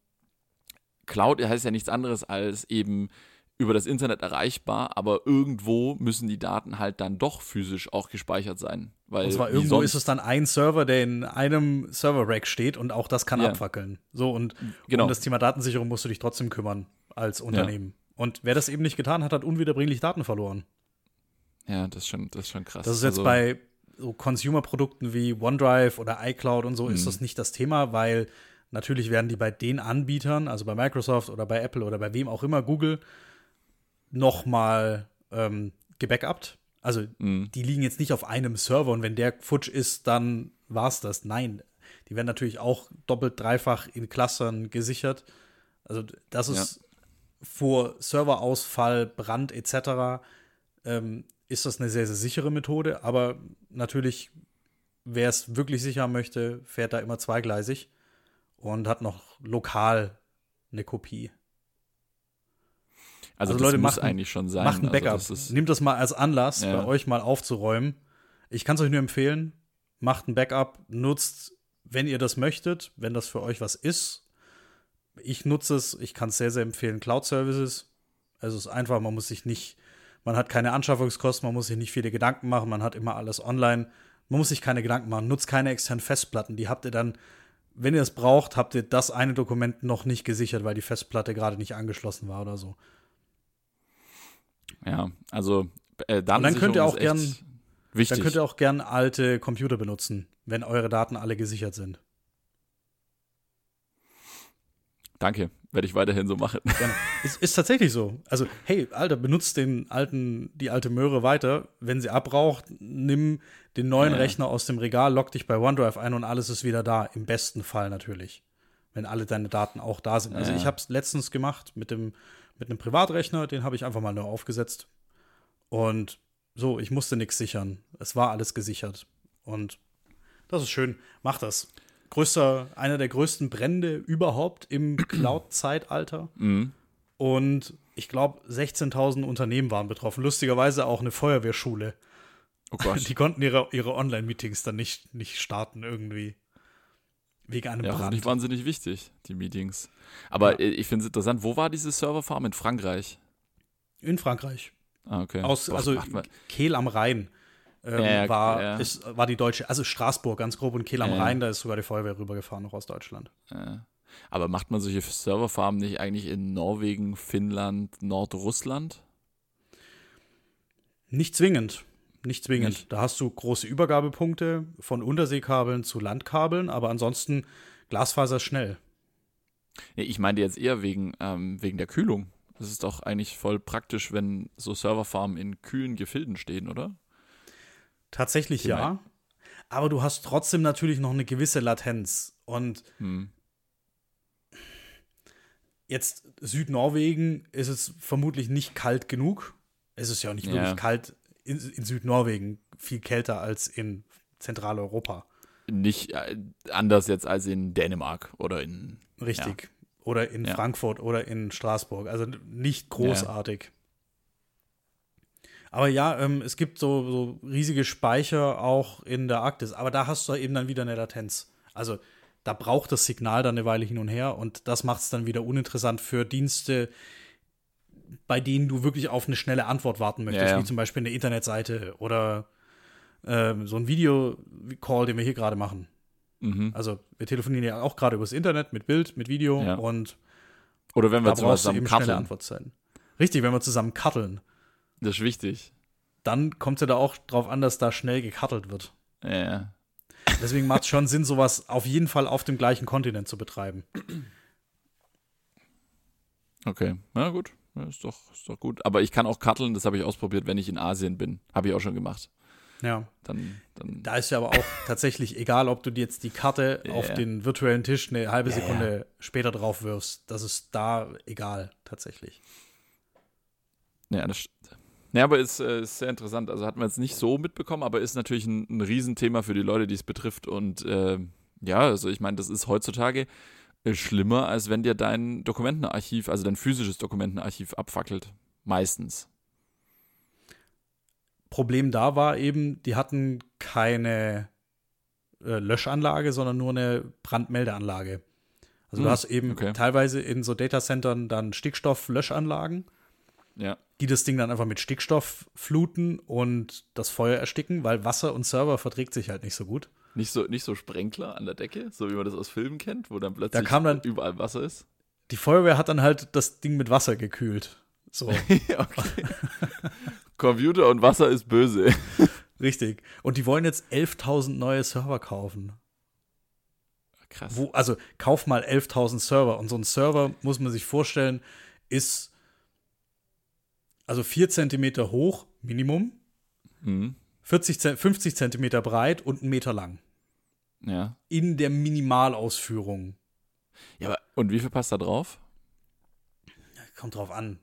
Cloud heißt ja nichts anderes als eben über das Internet erreichbar, aber irgendwo müssen die Daten halt dann doch physisch auch gespeichert sein. Weil und zwar irgendwo ist es dann ein Server, der in einem Server-Rack steht und auch das kann ja. abfackeln. So, und genau. um das Thema Datensicherung musst du dich trotzdem kümmern als Unternehmen. Ja. Und wer das eben nicht getan hat, hat unwiederbringlich Daten verloren. Ja, das ist schon, das ist schon krass. Das ist jetzt also, bei so Consumer-Produkten wie OneDrive oder iCloud und so ist mhm. das nicht das Thema, weil natürlich werden die bei den Anbietern, also bei Microsoft oder bei Apple oder bei wem auch immer, Google, nochmal ähm, gebackupt. Also mhm. die liegen jetzt nicht auf einem Server und wenn der futsch ist, dann war es das. Nein, die werden natürlich auch doppelt, dreifach in Clustern gesichert. Also das ist ja. vor Serverausfall, Brand etc. Ähm, ist das eine sehr, sehr sichere Methode. Aber natürlich, wer es wirklich sicher möchte, fährt da immer zweigleisig und hat noch lokal eine Kopie. Also, also Leute, muss macht, eigentlich schon sein. Macht ein also Backup. Also das Nehmt das mal als Anlass, ja. bei euch mal aufzuräumen. Ich kann es euch nur empfehlen. Macht ein Backup, nutzt, wenn ihr das möchtet, wenn das für euch was ist. Ich nutze es, ich kann es sehr, sehr empfehlen, Cloud Services. Also es ist einfach, man muss sich nicht, man hat keine Anschaffungskosten, man muss sich nicht viele Gedanken machen, man hat immer alles online. Man muss sich keine Gedanken machen, nutzt keine externen Festplatten, die habt ihr dann wenn ihr es braucht, habt ihr das eine Dokument noch nicht gesichert, weil die Festplatte gerade nicht angeschlossen war oder so. Ja, also äh, Und dann könnt ihr auch gern, wichtig. dann könnt ihr auch gern alte Computer benutzen, wenn eure Daten alle gesichert sind. Danke, werde ich weiterhin so machen. Gerne. Ist, ist tatsächlich so. Also, hey, Alter, benutzt den alten, die alte Möhre weiter. Wenn sie abraucht, nimm den neuen ja. Rechner aus dem Regal, log dich bei OneDrive ein und alles ist wieder da. Im besten Fall natürlich. Wenn alle deine Daten auch da sind. Also, ja. ich habe es letztens gemacht mit dem mit einem Privatrechner, den habe ich einfach mal neu aufgesetzt. Und so, ich musste nichts sichern. Es war alles gesichert. Und das ist schön. Mach das. Größter, einer der größten Brände überhaupt im Cloud-Zeitalter. Mhm. Und ich glaube, 16.000 Unternehmen waren betroffen. Lustigerweise auch eine Feuerwehrschule. Oh Gott. Die konnten ihre, ihre Online-Meetings dann nicht, nicht starten irgendwie. Einem ja, Brand. Nicht wahnsinnig wichtig, die Meetings. Aber ja. ich finde es interessant, wo war diese Serverfarm? In Frankreich? In Frankreich. Ah, okay. Aus, Boah, also Kehl am Rhein ähm, ja, war, ja. Ist, war die deutsche, also Straßburg ganz grob und Kehl am Rhein, da ist sogar die Feuerwehr rübergefahren, noch aus Deutschland. Aber macht man solche Serverfarmen nicht eigentlich in Norwegen, Finnland, Nordrussland? Nicht zwingend. Nicht zwingend. Nicht. Da hast du große Übergabepunkte von Unterseekabeln zu Landkabeln, aber ansonsten Glasfaser schnell. Ich meinte jetzt eher wegen, ähm, wegen der Kühlung. Das ist doch eigentlich voll praktisch, wenn so Serverfarmen in kühlen Gefilden stehen, oder? Tatsächlich ja. Mein. Aber du hast trotzdem natürlich noch eine gewisse Latenz. Und hm. jetzt Südnorwegen ist es vermutlich nicht kalt genug. Es ist ja auch nicht ja. wirklich kalt in, in Südnorwegen viel kälter als in Zentraleuropa. Nicht äh, anders jetzt als in Dänemark oder in. Richtig. Ja. Oder in ja. Frankfurt oder in Straßburg. Also nicht großartig. Aber ja, ähm, es gibt so, so riesige Speicher auch in der Arktis. Aber da hast du eben dann wieder eine Latenz. Also da braucht das Signal dann eine Weile hin und her und das macht es dann wieder uninteressant für Dienste, bei denen du wirklich auf eine schnelle Antwort warten möchtest, ja, ja. wie zum Beispiel eine Internetseite oder äh, so ein Video-Call, den wir hier gerade machen. Mhm. Also wir telefonieren ja auch gerade übers Internet mit Bild, mit Video ja. und oder wenn wir zusammen schnelle Antwortzeiten. Richtig, wenn wir zusammen cutteln. Das ist wichtig. Dann kommt es ja da auch drauf an, dass da schnell gecuttelt wird. Ja. Deswegen macht es schon Sinn, sowas auf jeden Fall auf dem gleichen Kontinent zu betreiben. Okay, na gut. Ja, ist, doch, ist doch gut. Aber ich kann auch karteln, das habe ich ausprobiert, wenn ich in Asien bin. Habe ich auch schon gemacht. Ja. Dann, dann da ist ja aber auch tatsächlich egal, ob du dir jetzt die Karte yeah. auf den virtuellen Tisch eine halbe yeah. Sekunde später drauf wirfst. Das ist da egal, tatsächlich. Ja, das, ja aber ist, äh, ist sehr interessant. Also hat man jetzt nicht so mitbekommen, aber ist natürlich ein, ein Riesenthema für die Leute, die es betrifft. Und äh, ja, also ich meine, das ist heutzutage schlimmer, als wenn dir dein Dokumentenarchiv, also dein physisches Dokumentenarchiv abfackelt. Meistens. Problem da war eben, die hatten keine äh, Löschanlage, sondern nur eine Brandmeldeanlage. Also hm, du hast eben okay. teilweise in so Datacentern dann Stickstofflöschanlagen, ja. die das Ding dann einfach mit Stickstoff fluten und das Feuer ersticken, weil Wasser und Server verträgt sich halt nicht so gut. Nicht so, nicht so Sprenkler an der Decke, so wie man das aus Filmen kennt, wo dann plötzlich da kam dann, überall Wasser ist. Die Feuerwehr hat dann halt das Ding mit Wasser gekühlt. So. Computer und Wasser ist böse. Richtig. Und die wollen jetzt 11.000 neue Server kaufen. Krass. Wo, also kauf mal 11.000 Server. Und so ein Server, muss man sich vorstellen, ist also 4 Zentimeter hoch, Minimum. Mhm. 40, 50 Zentimeter breit und einen Meter lang. Ja. In der Minimalausführung. Ja, aber und wie viel passt da drauf? Kommt drauf an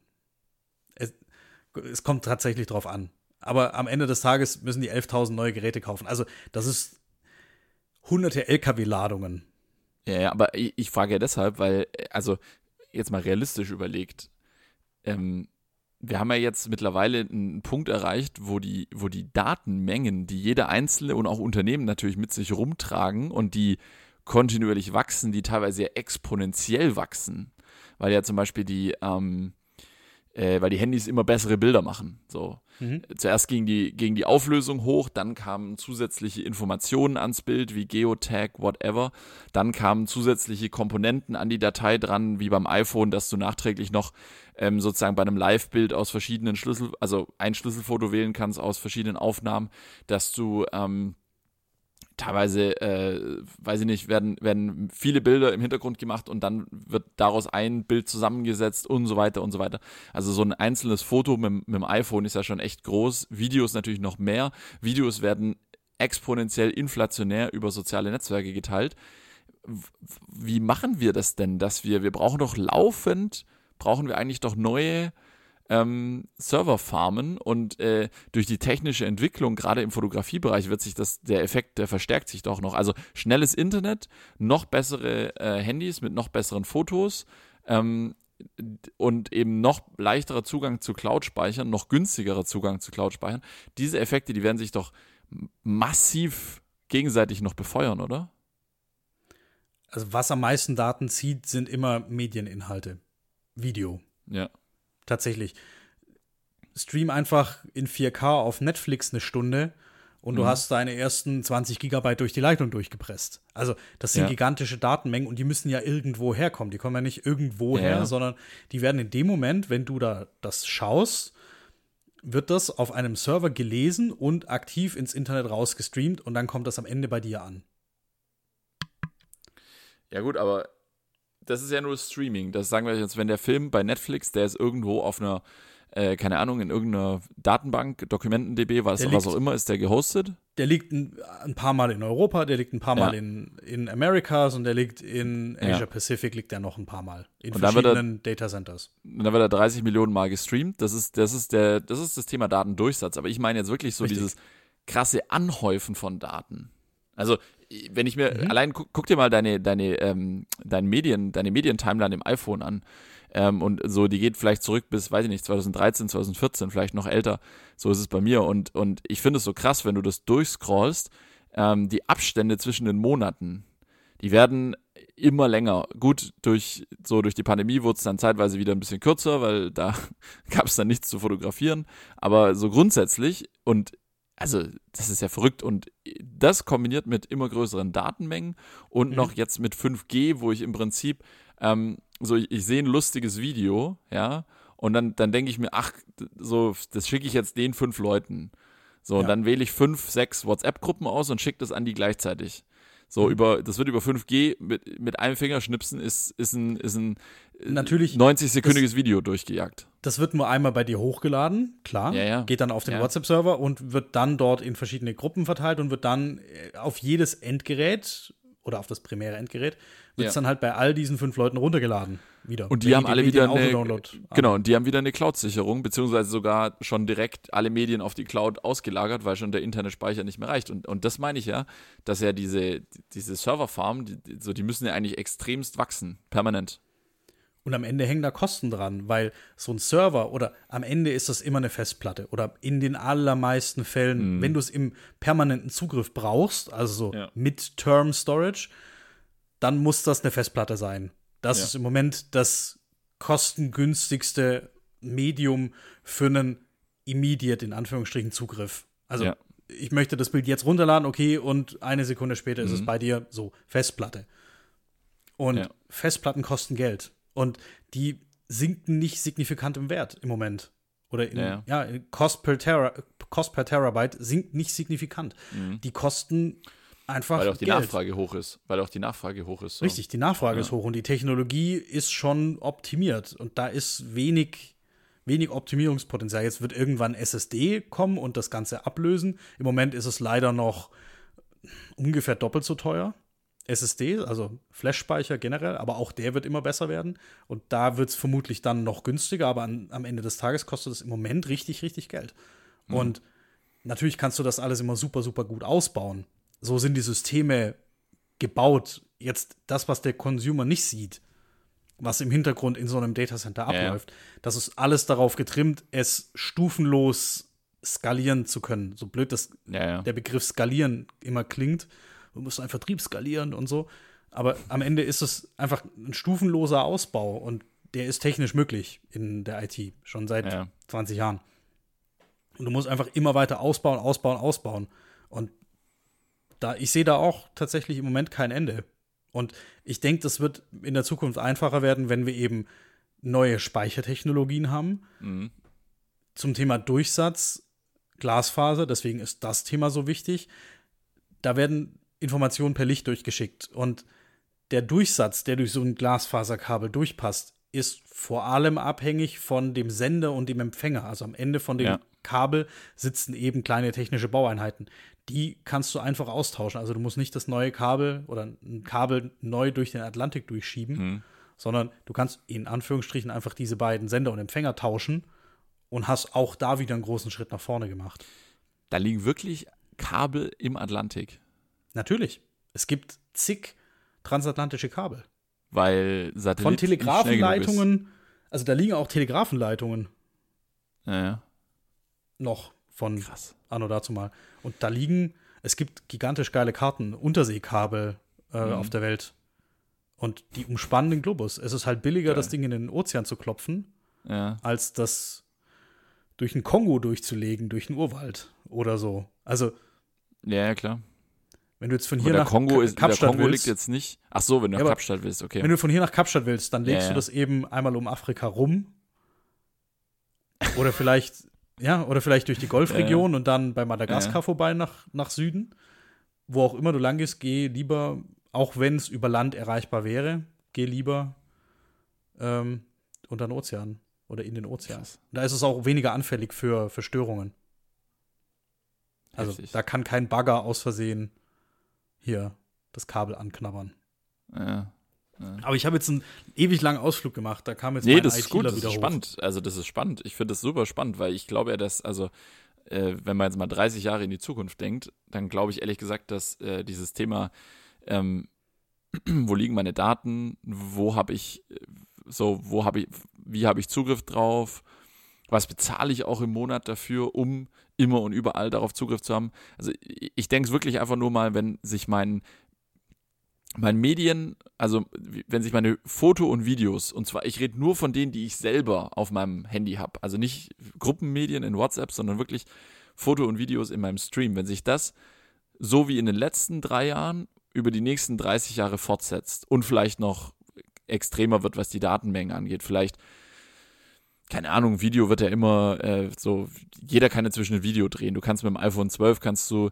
es kommt tatsächlich drauf an. Aber am Ende des Tages müssen die 11.000 neue Geräte kaufen. Also, das ist hunderte LKW-Ladungen. Ja, ja, aber ich, ich, frage ja deshalb, weil, also, jetzt mal realistisch überlegt, ähm, wir haben ja jetzt mittlerweile einen Punkt erreicht, wo die, wo die Datenmengen, die jeder Einzelne und auch Unternehmen natürlich mit sich rumtragen und die kontinuierlich wachsen, die teilweise ja exponentiell wachsen, weil ja zum Beispiel die, ähm, äh, weil die Handys immer bessere Bilder machen. So. Mhm. Zuerst ging die, ging die Auflösung hoch, dann kamen zusätzliche Informationen ans Bild, wie Geotag, whatever. Dann kamen zusätzliche Komponenten an die Datei dran, wie beim iPhone, dass du nachträglich noch ähm, sozusagen bei einem Live-Bild aus verschiedenen Schlüssel, also ein Schlüsselfoto wählen kannst aus verschiedenen Aufnahmen, dass du ähm, teilweise, äh, weiß ich nicht, werden, werden viele Bilder im Hintergrund gemacht und dann wird daraus ein Bild zusammengesetzt und so weiter und so weiter. Also so ein einzelnes Foto mit, mit dem iPhone ist ja schon echt groß. Videos natürlich noch mehr. Videos werden exponentiell inflationär über soziale Netzwerke geteilt. Wie machen wir das denn, dass wir, wir brauchen doch laufend, brauchen wir eigentlich doch neue ähm, Serverfarmen und äh, durch die technische Entwicklung, gerade im Fotografiebereich, wird sich das, der Effekt, der verstärkt sich doch noch. Also schnelles Internet, noch bessere äh, Handys mit noch besseren Fotos, ähm, und eben noch leichterer Zugang zu Cloud-Speichern, noch günstigerer Zugang zu Cloud-Speichern. Diese Effekte, die werden sich doch massiv gegenseitig noch befeuern, oder? Also was am meisten Daten zieht, sind immer Medieninhalte. Video. Ja. Tatsächlich. Stream einfach in 4K auf Netflix eine Stunde und mhm. du hast deine ersten 20 Gigabyte durch die Leitung durchgepresst. Also, das sind ja. gigantische Datenmengen und die müssen ja irgendwo herkommen. Die kommen ja nicht irgendwo ja. her, sondern die werden in dem Moment, wenn du da das schaust, wird das auf einem Server gelesen und aktiv ins Internet rausgestreamt und dann kommt das am Ende bei dir an. Ja, gut, aber das ist ja nur Streaming. Das sagen wir jetzt, wenn der Film bei Netflix, der ist irgendwo auf einer, äh, keine Ahnung, in irgendeiner Datenbank, Dokumenten-DB, was, was auch immer, ist der gehostet? Der liegt ein, ein, paar Mal in Europa, der liegt ein paar Mal ja. in, in Americas und der liegt in Asia ja. Pacific, liegt der noch ein paar Mal. In und verschiedenen er, Data Centers. Und dann wird er 30 Millionen Mal gestreamt. Das ist, das ist der, das ist das Thema Datendurchsatz. Aber ich meine jetzt wirklich so Richtig. dieses krasse Anhäufen von Daten. Also wenn ich mir, mhm. allein guck, guck, dir mal deine, deine, ähm, deine Medien, deine Medientimeline im iPhone an. Ähm, und so, die geht vielleicht zurück bis, weiß ich nicht, 2013, 2014, vielleicht noch älter. So ist es bei mir. Und, und ich finde es so krass, wenn du das durchscrollst, ähm, die Abstände zwischen den Monaten, die werden immer länger. Gut, durch, so durch die Pandemie wurde es dann zeitweise wieder ein bisschen kürzer, weil da gab es dann nichts zu fotografieren. Aber so grundsätzlich, und also das ist ja verrückt und das kombiniert mit immer größeren Datenmengen und mhm. noch jetzt mit 5G, wo ich im Prinzip ähm, so ich, ich sehe ein lustiges Video, ja, und dann dann denke ich mir, ach, so das schicke ich jetzt den fünf Leuten. So, ja. und dann wähle ich fünf, sechs WhatsApp-Gruppen aus und schicke das an die gleichzeitig. So mhm. über, das wird über 5G mit, mit einem Fingerschnipsen ist, ist ein, ist ein Natürlich 90-sekündiges Video durchgejagt. Das wird nur einmal bei dir hochgeladen, klar. Ja, ja. Geht dann auf den ja. WhatsApp-Server und wird dann dort in verschiedene Gruppen verteilt und wird dann äh, auf jedes Endgerät oder auf das primäre Endgerät wird es dann halt bei all diesen fünf Leuten runtergeladen wieder. Und die haben alle wieder eine, genau, und die haben wieder eine Cloud-Sicherung, beziehungsweise sogar schon direkt alle Medien auf die Cloud ausgelagert, weil schon der interne Speicher nicht mehr reicht. Und, und das meine ich ja, dass ja diese, diese Serverfarmen, die, so, die müssen ja eigentlich extremst wachsen, permanent. Und am Ende hängen da Kosten dran, weil so ein Server oder am Ende ist das immer eine Festplatte oder in den allermeisten Fällen, mhm. wenn du es im permanenten Zugriff brauchst, also so ja. Mid-Term Storage, dann muss das eine Festplatte sein. Das ja. ist im Moment das kostengünstigste Medium für einen immediate, in Anführungsstrichen, Zugriff. Also ja. ich möchte das Bild jetzt runterladen, okay, und eine Sekunde später mhm. ist es mhm. bei dir so, Festplatte. Und Festplatten kosten Geld. Und die sinken nicht signifikant im Wert im Moment. Oder in, ja, ja. Cost, per Tera, Cost per Terabyte sinkt nicht signifikant. Mhm. Die kosten einfach. Weil auch die Geld. Nachfrage hoch ist. Weil auch die Nachfrage hoch ist. So. Richtig, die Nachfrage ja. ist hoch und die Technologie ist schon optimiert. Und da ist wenig, wenig Optimierungspotenzial. Jetzt wird irgendwann SSD kommen und das Ganze ablösen. Im Moment ist es leider noch ungefähr doppelt so teuer. SSD, also Flash-Speicher generell, aber auch der wird immer besser werden. Und da wird es vermutlich dann noch günstiger, aber an, am Ende des Tages kostet es im Moment richtig, richtig Geld. Mhm. Und natürlich kannst du das alles immer super, super gut ausbauen. So sind die Systeme gebaut. Jetzt das, was der Consumer nicht sieht, was im Hintergrund in so einem Datacenter abläuft, ja, ja. das ist alles darauf getrimmt, es stufenlos skalieren zu können. So blöd dass ja, der Begriff skalieren immer klingt du musst einen Vertrieb skalieren und so. Aber am Ende ist es einfach ein stufenloser Ausbau und der ist technisch möglich in der IT, schon seit ja. 20 Jahren. Und du musst einfach immer weiter ausbauen, ausbauen, ausbauen. Und da, ich sehe da auch tatsächlich im Moment kein Ende. Und ich denke, das wird in der Zukunft einfacher werden, wenn wir eben neue Speichertechnologien haben. Mhm. Zum Thema Durchsatz, Glasfaser, deswegen ist das Thema so wichtig. Da werden Informationen per Licht durchgeschickt. Und der Durchsatz, der durch so ein Glasfaserkabel durchpasst, ist vor allem abhängig von dem Sender und dem Empfänger. Also am Ende von dem ja. Kabel sitzen eben kleine technische Baueinheiten. Die kannst du einfach austauschen. Also du musst nicht das neue Kabel oder ein Kabel neu durch den Atlantik durchschieben, mhm. sondern du kannst in Anführungsstrichen einfach diese beiden Sender und Empfänger tauschen und hast auch da wieder einen großen Schritt nach vorne gemacht. Da liegen wirklich Kabel im Atlantik. Natürlich. Es gibt zig transatlantische Kabel. Weil Satellit Von Telegrafenleitungen, also da liegen auch Telegrafenleitungen. Ja, ja. Noch von Krass. Anno dazu mal. Und da liegen, es gibt gigantisch geile Karten, Unterseekabel äh, mhm. auf der Welt. Und die umspannen den Globus. Es ist halt billiger, Geil. das Ding in den Ozean zu klopfen, ja. als das durch den Kongo durchzulegen, durch den Urwald oder so. Also. Ja, ja, klar. Wenn du jetzt von hier nach Kongo ist, Kapstadt der Kongo willst, liegt jetzt nicht. Ach so, wenn du nach ja, Kapstadt willst, okay. Wenn du von hier nach Kapstadt willst, dann legst ja, du das eben einmal um Afrika rum. Oder vielleicht, ja, oder vielleicht durch die Golfregion und dann bei Madagaskar vorbei nach, nach Süden. Wo auch immer du lang gehst, geh lieber, auch wenn es über Land erreichbar wäre, geh lieber ähm, unter den Ozean oder in den Ozean. Da ist es auch weniger anfällig für, für Störungen. Also Heftig. da kann kein Bagger aus Versehen hier das Kabel anknabbern. Ja. ja. Aber ich habe jetzt einen ewig langen Ausflug gemacht, da kam jetzt nee, das ist gut, das ist spannend. Also das ist spannend. Ich finde das super spannend, weil ich glaube ja, dass, also äh, wenn man jetzt mal 30 Jahre in die Zukunft denkt, dann glaube ich ehrlich gesagt, dass äh, dieses Thema, ähm, wo liegen meine Daten, wo habe ich, äh, so, wo habe ich, wie habe ich Zugriff drauf, was bezahle ich auch im Monat dafür, um immer und überall darauf Zugriff zu haben. Also ich denke es wirklich einfach nur mal, wenn sich mein, mein Medien, also wenn sich meine Foto und Videos, und zwar ich rede nur von denen, die ich selber auf meinem Handy habe, also nicht Gruppenmedien in WhatsApp, sondern wirklich Foto und Videos in meinem Stream, wenn sich das so wie in den letzten drei Jahren über die nächsten 30 Jahre fortsetzt und vielleicht noch extremer wird, was die Datenmengen angeht, vielleicht keine Ahnung, Video wird ja immer äh, so, jeder kann inzwischen ein Video drehen. Du kannst mit dem iPhone 12 kannst du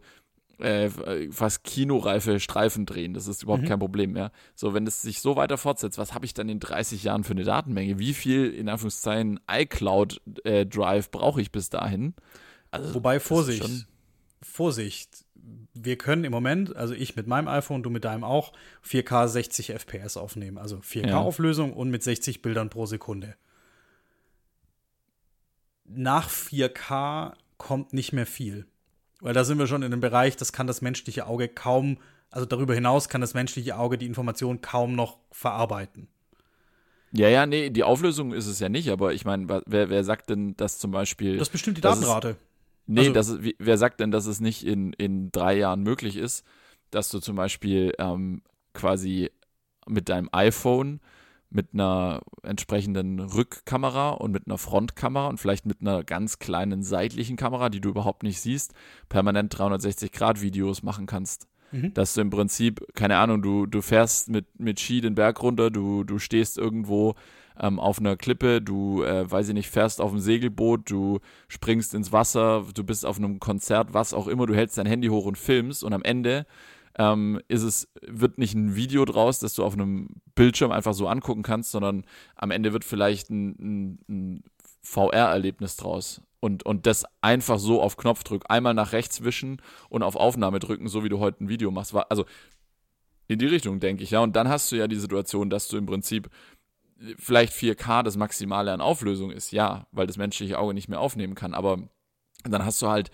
äh, fast kinoreife Streifen drehen. Das ist überhaupt mhm. kein Problem mehr. So, wenn es sich so weiter fortsetzt, was habe ich dann in 30 Jahren für eine Datenmenge? Wie viel, in Anführungszeichen, iCloud-Drive äh, brauche ich bis dahin? Also, Wobei, Vorsicht, Vorsicht, wir können im Moment, also ich mit meinem iPhone, du mit deinem auch, 4K 60 FPS aufnehmen. Also 4K-Auflösung ja. und mit 60 Bildern pro Sekunde. Nach 4K kommt nicht mehr viel. Weil da sind wir schon in einem Bereich, das kann das menschliche Auge kaum, also darüber hinaus kann das menschliche Auge die Information kaum noch verarbeiten. Ja, ja, nee, die Auflösung ist es ja nicht, aber ich meine, wer, wer sagt denn, dass zum Beispiel. Das bestimmt die Datenrate. Nee, also, das ist, wer sagt denn, dass es nicht in, in drei Jahren möglich ist, dass du zum Beispiel ähm, quasi mit deinem iPhone mit einer entsprechenden Rückkamera und mit einer Frontkamera und vielleicht mit einer ganz kleinen seitlichen Kamera, die du überhaupt nicht siehst, permanent 360-Grad-Videos machen kannst. Mhm. Dass du im Prinzip, keine Ahnung, du, du fährst mit, mit Ski den Berg runter, du, du stehst irgendwo ähm, auf einer Klippe, du, äh, weiß ich nicht, fährst auf einem Segelboot, du springst ins Wasser, du bist auf einem Konzert, was auch immer, du hältst dein Handy hoch und filmst und am Ende ähm, ist es, wird nicht ein Video draus, das du auf einem Bildschirm einfach so angucken kannst, sondern am Ende wird vielleicht ein, ein, ein VR-Erlebnis draus. Und, und das einfach so auf Knopfdruck einmal nach rechts wischen und auf Aufnahme drücken, so wie du heute ein Video machst. Also in die Richtung, denke ich, ja. Und dann hast du ja die Situation, dass du im Prinzip vielleicht 4K das Maximale an Auflösung ist, ja, weil das menschliche Auge nicht mehr aufnehmen kann, aber dann hast du halt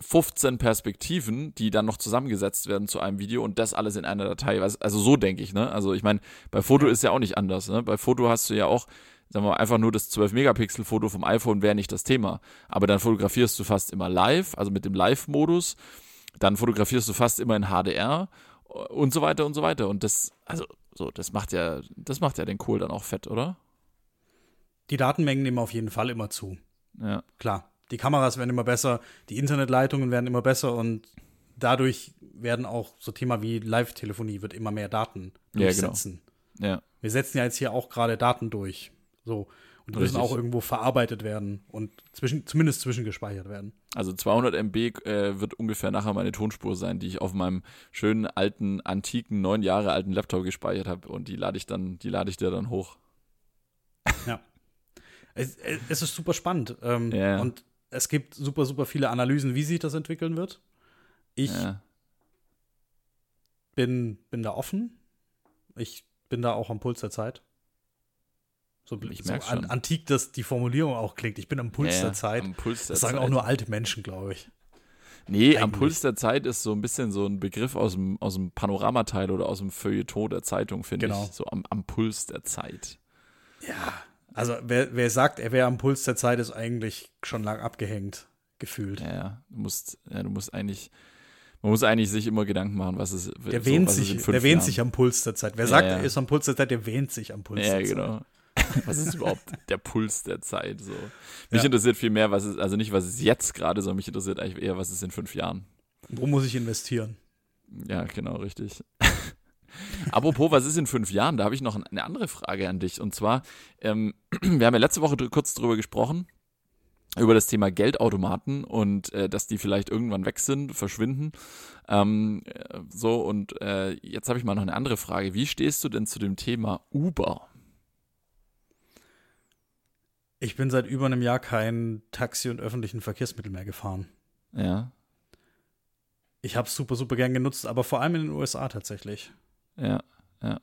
15 Perspektiven, die dann noch zusammengesetzt werden zu einem Video und das alles in einer Datei. Also so denke ich, ne? Also ich meine, bei Foto ist ja auch nicht anders, ne? Bei Foto hast du ja auch, sagen wir mal, einfach nur das 12-Megapixel-Foto vom iPhone wäre nicht das Thema. Aber dann fotografierst du fast immer live, also mit dem Live-Modus. Dann fotografierst du fast immer in HDR und so weiter und so weiter. Und das, also so, das macht ja, das macht ja den Kohl dann auch fett, oder? Die Datenmengen nehmen auf jeden Fall immer zu. Ja. Klar. Die Kameras werden immer besser, die Internetleitungen werden immer besser und dadurch werden auch so Thema wie Live-Telefonie wird immer mehr Daten durchsetzen. Ja, genau. ja. Wir setzen ja jetzt hier auch gerade Daten durch. So. Und die müssen auch irgendwo verarbeitet werden und zwischen, zumindest zwischengespeichert werden. Also 200 MB äh, wird ungefähr nachher meine Tonspur sein, die ich auf meinem schönen alten, antiken, neun Jahre alten Laptop gespeichert habe und die lade ich dann, die lade ich dir dann hoch. Ja. Es, es ist super spannend. Ähm, ja. Und es gibt super, super viele Analysen, wie sich das entwickeln wird. Ich ja. bin, bin da offen. Ich bin da auch am Puls der Zeit. So, ich so an, antik, dass die Formulierung auch klingt. Ich bin am Puls ja, der Zeit. Am Puls der das sagen Zeit. auch nur alte Menschen, glaube ich. Nee, Eigentlich. am Puls der Zeit ist so ein bisschen so ein Begriff aus dem, aus dem Panoramateil oder aus dem Feuilleton der Zeitung, finde genau. ich. So am, am Puls der Zeit. Ja, also wer, wer sagt, er wäre am Puls der Zeit, ist eigentlich schon lang abgehängt, gefühlt. Ja, du musst, ja, du musst eigentlich, man muss eigentlich sich immer Gedanken machen, was es Der so, wähnt, sich, der wähnt sich am Puls der Zeit. Wer ja, sagt, ja. er ist am Puls der Zeit, der wähnt sich am Puls ja, der genau. Zeit. was ist überhaupt der Puls der Zeit? So. Mich ja. interessiert viel mehr, was ist, also nicht, was ist jetzt gerade, sondern mich interessiert eigentlich eher, was ist in fünf Jahren. Wo muss ich investieren? Ja, genau, richtig. Apropos, was ist in fünf Jahren? Da habe ich noch eine andere Frage an dich. Und zwar, ähm, wir haben ja letzte Woche kurz drüber gesprochen, über das Thema Geldautomaten und äh, dass die vielleicht irgendwann weg sind, verschwinden. Ähm, äh, so, und äh, jetzt habe ich mal noch eine andere Frage. Wie stehst du denn zu dem Thema Uber? Ich bin seit über einem Jahr kein Taxi und öffentlichen Verkehrsmittel mehr gefahren. Ja. Ich habe es super, super gern genutzt, aber vor allem in den USA tatsächlich. Ja, ja.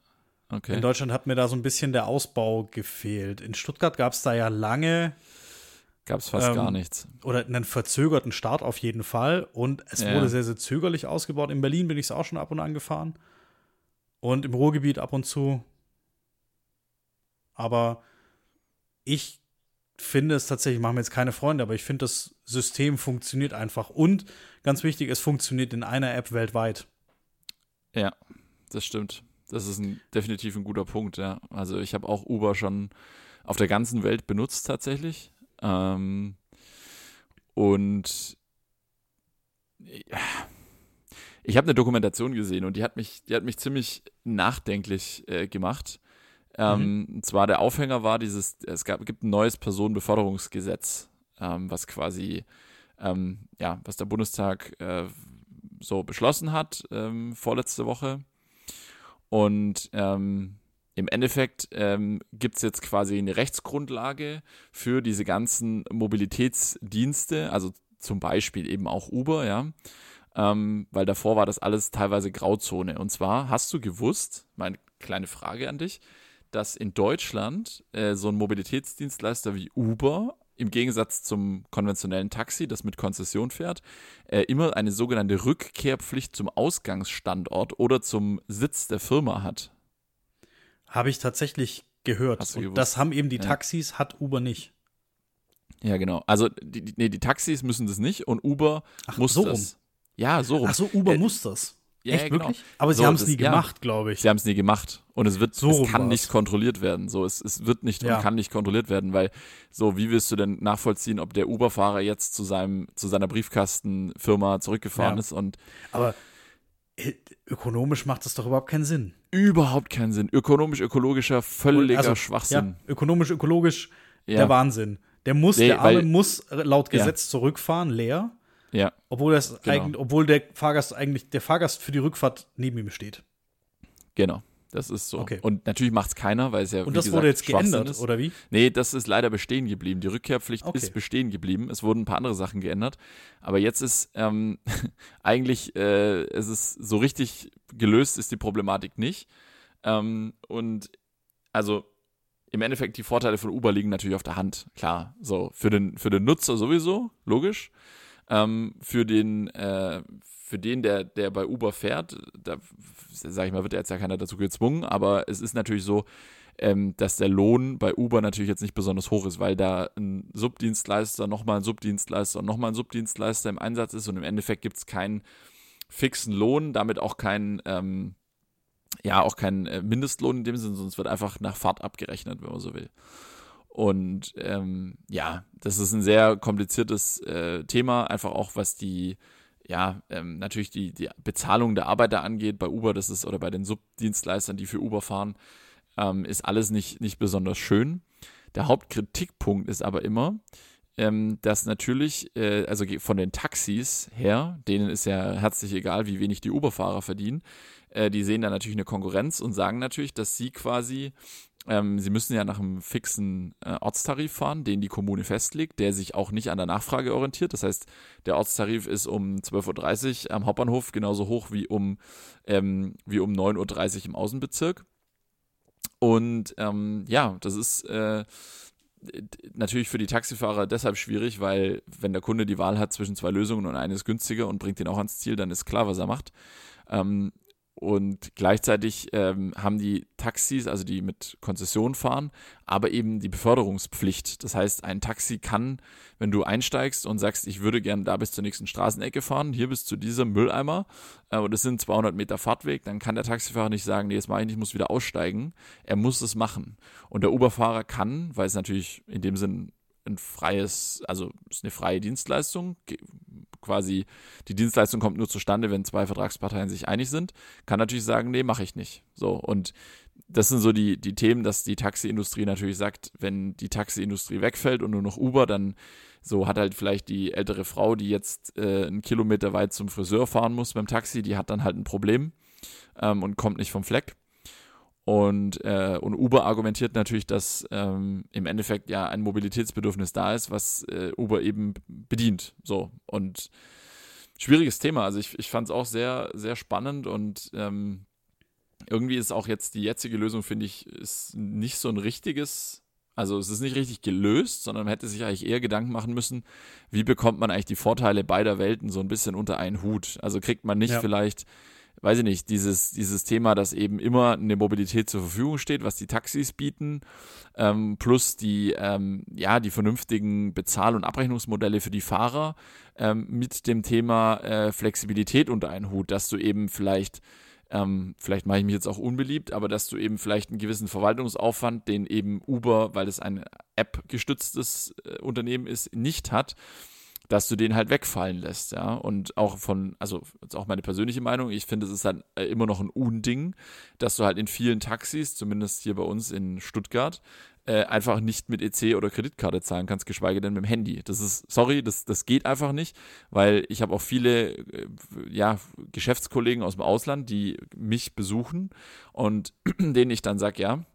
Okay. In Deutschland hat mir da so ein bisschen der Ausbau gefehlt. In Stuttgart gab es da ja lange. Gab es fast ähm, gar nichts. Oder einen verzögerten Start auf jeden Fall. Und es ja. wurde sehr, sehr zögerlich ausgebaut. In Berlin bin ich es auch schon ab und an gefahren. Und im Ruhrgebiet ab und zu. Aber ich finde es tatsächlich, machen wir jetzt keine Freunde, aber ich finde, das System funktioniert einfach. Und ganz wichtig, es funktioniert in einer App weltweit. Ja, das stimmt. Das ist ein, definitiv ein guter Punkt, ja. Also ich habe auch Uber schon auf der ganzen Welt benutzt tatsächlich. Ähm, und ja, ich habe eine Dokumentation gesehen und die hat mich, die hat mich ziemlich nachdenklich äh, gemacht. Ähm, mhm. Und zwar der Aufhänger war dieses, es gab, gibt ein neues Personenbeförderungsgesetz, ähm, was quasi, ähm, ja, was der Bundestag äh, so beschlossen hat, ähm, vorletzte Woche. Und ähm, im Endeffekt ähm, gibt es jetzt quasi eine Rechtsgrundlage für diese ganzen Mobilitätsdienste, also zum Beispiel eben auch Uber, ja. Ähm, weil davor war das alles teilweise Grauzone. Und zwar hast du gewusst, meine kleine Frage an dich, dass in Deutschland äh, so ein Mobilitätsdienstleister wie Uber im Gegensatz zum konventionellen Taxi, das mit Konzession fährt, äh, immer eine sogenannte Rückkehrpflicht zum Ausgangsstandort oder zum Sitz der Firma hat. Habe ich tatsächlich gehört. Und das haben eben die Taxis, ja. hat Uber nicht. Ja, genau. Also die, die, nee, die Taxis müssen das nicht und Uber Ach, muss so das. Rum. Ja, so rum. Ach so, Uber äh, muss das. Ja, Echt, genau. wirklich? Aber sie so, haben es nie gemacht, ja, glaube ich. Sie haben es nie gemacht. Und es wird, so es kann war's. nicht kontrolliert werden. So, es, es wird nicht ja. und kann nicht kontrolliert werden, weil so, wie willst du denn nachvollziehen, ob der Uber-Fahrer jetzt zu seinem, zu seiner Briefkastenfirma zurückgefahren ist und. Aber äh, ökonomisch macht das doch überhaupt keinen Sinn. Überhaupt keinen Sinn. Ökonomisch, ökologischer, völliger also, Schwachsinn. Ja, ökonomisch, ökologisch, der Wahnsinn. Der muss, nee, der Arme weil, muss laut Gesetz zurückfahren, leer. Ja. Obwohl, das genau. eigentlich, obwohl der Fahrgast eigentlich, der Fahrgast für die Rückfahrt neben ihm steht. Genau. Das ist so. Okay. Und natürlich macht es keiner, weil es ja. Und das gesagt, wurde jetzt geändert, ist. oder wie? Nee, das ist leider bestehen geblieben. Die Rückkehrpflicht okay. ist bestehen geblieben. Es wurden ein paar andere Sachen geändert. Aber jetzt ist ähm, eigentlich, äh, es ist so richtig gelöst ist die Problematik nicht. Ähm, und also im Endeffekt die Vorteile von Uber liegen natürlich auf der Hand. Klar, so für den, für den Nutzer sowieso, logisch. Ähm, für den, äh, für den, der, der bei Uber fährt, da sage ich mal, wird jetzt ja keiner dazu gezwungen, aber es ist natürlich so, ähm, dass der Lohn bei Uber natürlich jetzt nicht besonders hoch ist, weil da ein Subdienstleister, nochmal ein Subdienstleister und nochmal ein Subdienstleister im Einsatz ist und im Endeffekt gibt es keinen fixen Lohn, damit auch keinen, ähm, ja, auch keinen äh, Mindestlohn in dem Sinne, es wird einfach nach Fahrt abgerechnet, wenn man so will. Und ähm, ja, das ist ein sehr kompliziertes äh, Thema, einfach auch was die, ja, ähm, natürlich die, die Bezahlung der Arbeiter angeht, bei Uber, das ist, oder bei den Subdienstleistern, die für Uber fahren, ähm, ist alles nicht, nicht besonders schön. Der Hauptkritikpunkt ist aber immer, ähm, dass natürlich, äh, also von den Taxis her, denen ist ja herzlich egal, wie wenig die Uber-Fahrer verdienen, äh, die sehen da natürlich eine Konkurrenz und sagen natürlich, dass sie quasi ähm, sie müssen ja nach einem fixen äh, Ortstarif fahren, den die Kommune festlegt, der sich auch nicht an der Nachfrage orientiert. Das heißt, der Ortstarif ist um 12.30 Uhr am Hauptbahnhof genauso hoch wie um, ähm, wie um 9.30 Uhr im Außenbezirk. Und ähm, ja, das ist äh, natürlich für die Taxifahrer deshalb schwierig, weil wenn der Kunde die Wahl hat zwischen zwei Lösungen und eine ist günstiger und bringt ihn auch ans Ziel, dann ist klar, was er macht. Ähm, und gleichzeitig ähm, haben die Taxis, also die mit Konzession fahren, aber eben die Beförderungspflicht. Das heißt, ein Taxi kann, wenn du einsteigst und sagst, ich würde gerne da bis zur nächsten Straßenecke fahren, hier bis zu diesem Mülleimer, äh, und es sind 200 Meter Fahrtweg, dann kann der Taxifahrer nicht sagen, nee, jetzt mache ich nicht, ich muss wieder aussteigen. Er muss es machen. Und der Uberfahrer kann, weil es natürlich in dem Sinn ein freies, also ist eine freie Dienstleistung, quasi die Dienstleistung kommt nur zustande, wenn zwei Vertragsparteien sich einig sind, kann natürlich sagen, nee, mache ich nicht. So, und das sind so die, die Themen, dass die Taxiindustrie natürlich sagt, wenn die Taxiindustrie wegfällt und nur noch Uber, dann so hat halt vielleicht die ältere Frau, die jetzt äh, einen Kilometer weit zum Friseur fahren muss beim Taxi, die hat dann halt ein Problem ähm, und kommt nicht vom Fleck. Und, äh, und Uber argumentiert natürlich, dass ähm, im Endeffekt ja ein Mobilitätsbedürfnis da ist, was äh, Uber eben bedient. So. Und schwieriges Thema. Also ich, ich fand es auch sehr, sehr spannend und ähm, irgendwie ist auch jetzt die jetzige Lösung, finde ich, ist nicht so ein richtiges, also es ist nicht richtig gelöst, sondern man hätte sich eigentlich eher Gedanken machen müssen, wie bekommt man eigentlich die Vorteile beider Welten so ein bisschen unter einen Hut. Also kriegt man nicht ja. vielleicht weiß ich nicht, dieses, dieses Thema, dass eben immer eine Mobilität zur Verfügung steht, was die Taxis bieten, ähm, plus die, ähm, ja, die vernünftigen Bezahl- und Abrechnungsmodelle für die Fahrer ähm, mit dem Thema äh, Flexibilität unter einen Hut, dass du eben vielleicht ähm, vielleicht mache ich mich jetzt auch unbeliebt, aber dass du eben vielleicht einen gewissen Verwaltungsaufwand, den eben Uber, weil es ein App-gestütztes äh, Unternehmen ist, nicht hat, dass du den halt wegfallen lässt, ja. Und auch von, also auch meine persönliche Meinung, ich finde, es ist dann äh, immer noch ein Unding, dass du halt in vielen Taxis, zumindest hier bei uns in Stuttgart, äh, einfach nicht mit EC oder Kreditkarte zahlen kannst, geschweige denn mit dem Handy. Das ist, sorry, das, das geht einfach nicht, weil ich habe auch viele äh, ja, Geschäftskollegen aus dem Ausland, die mich besuchen und denen ich dann sage, ja,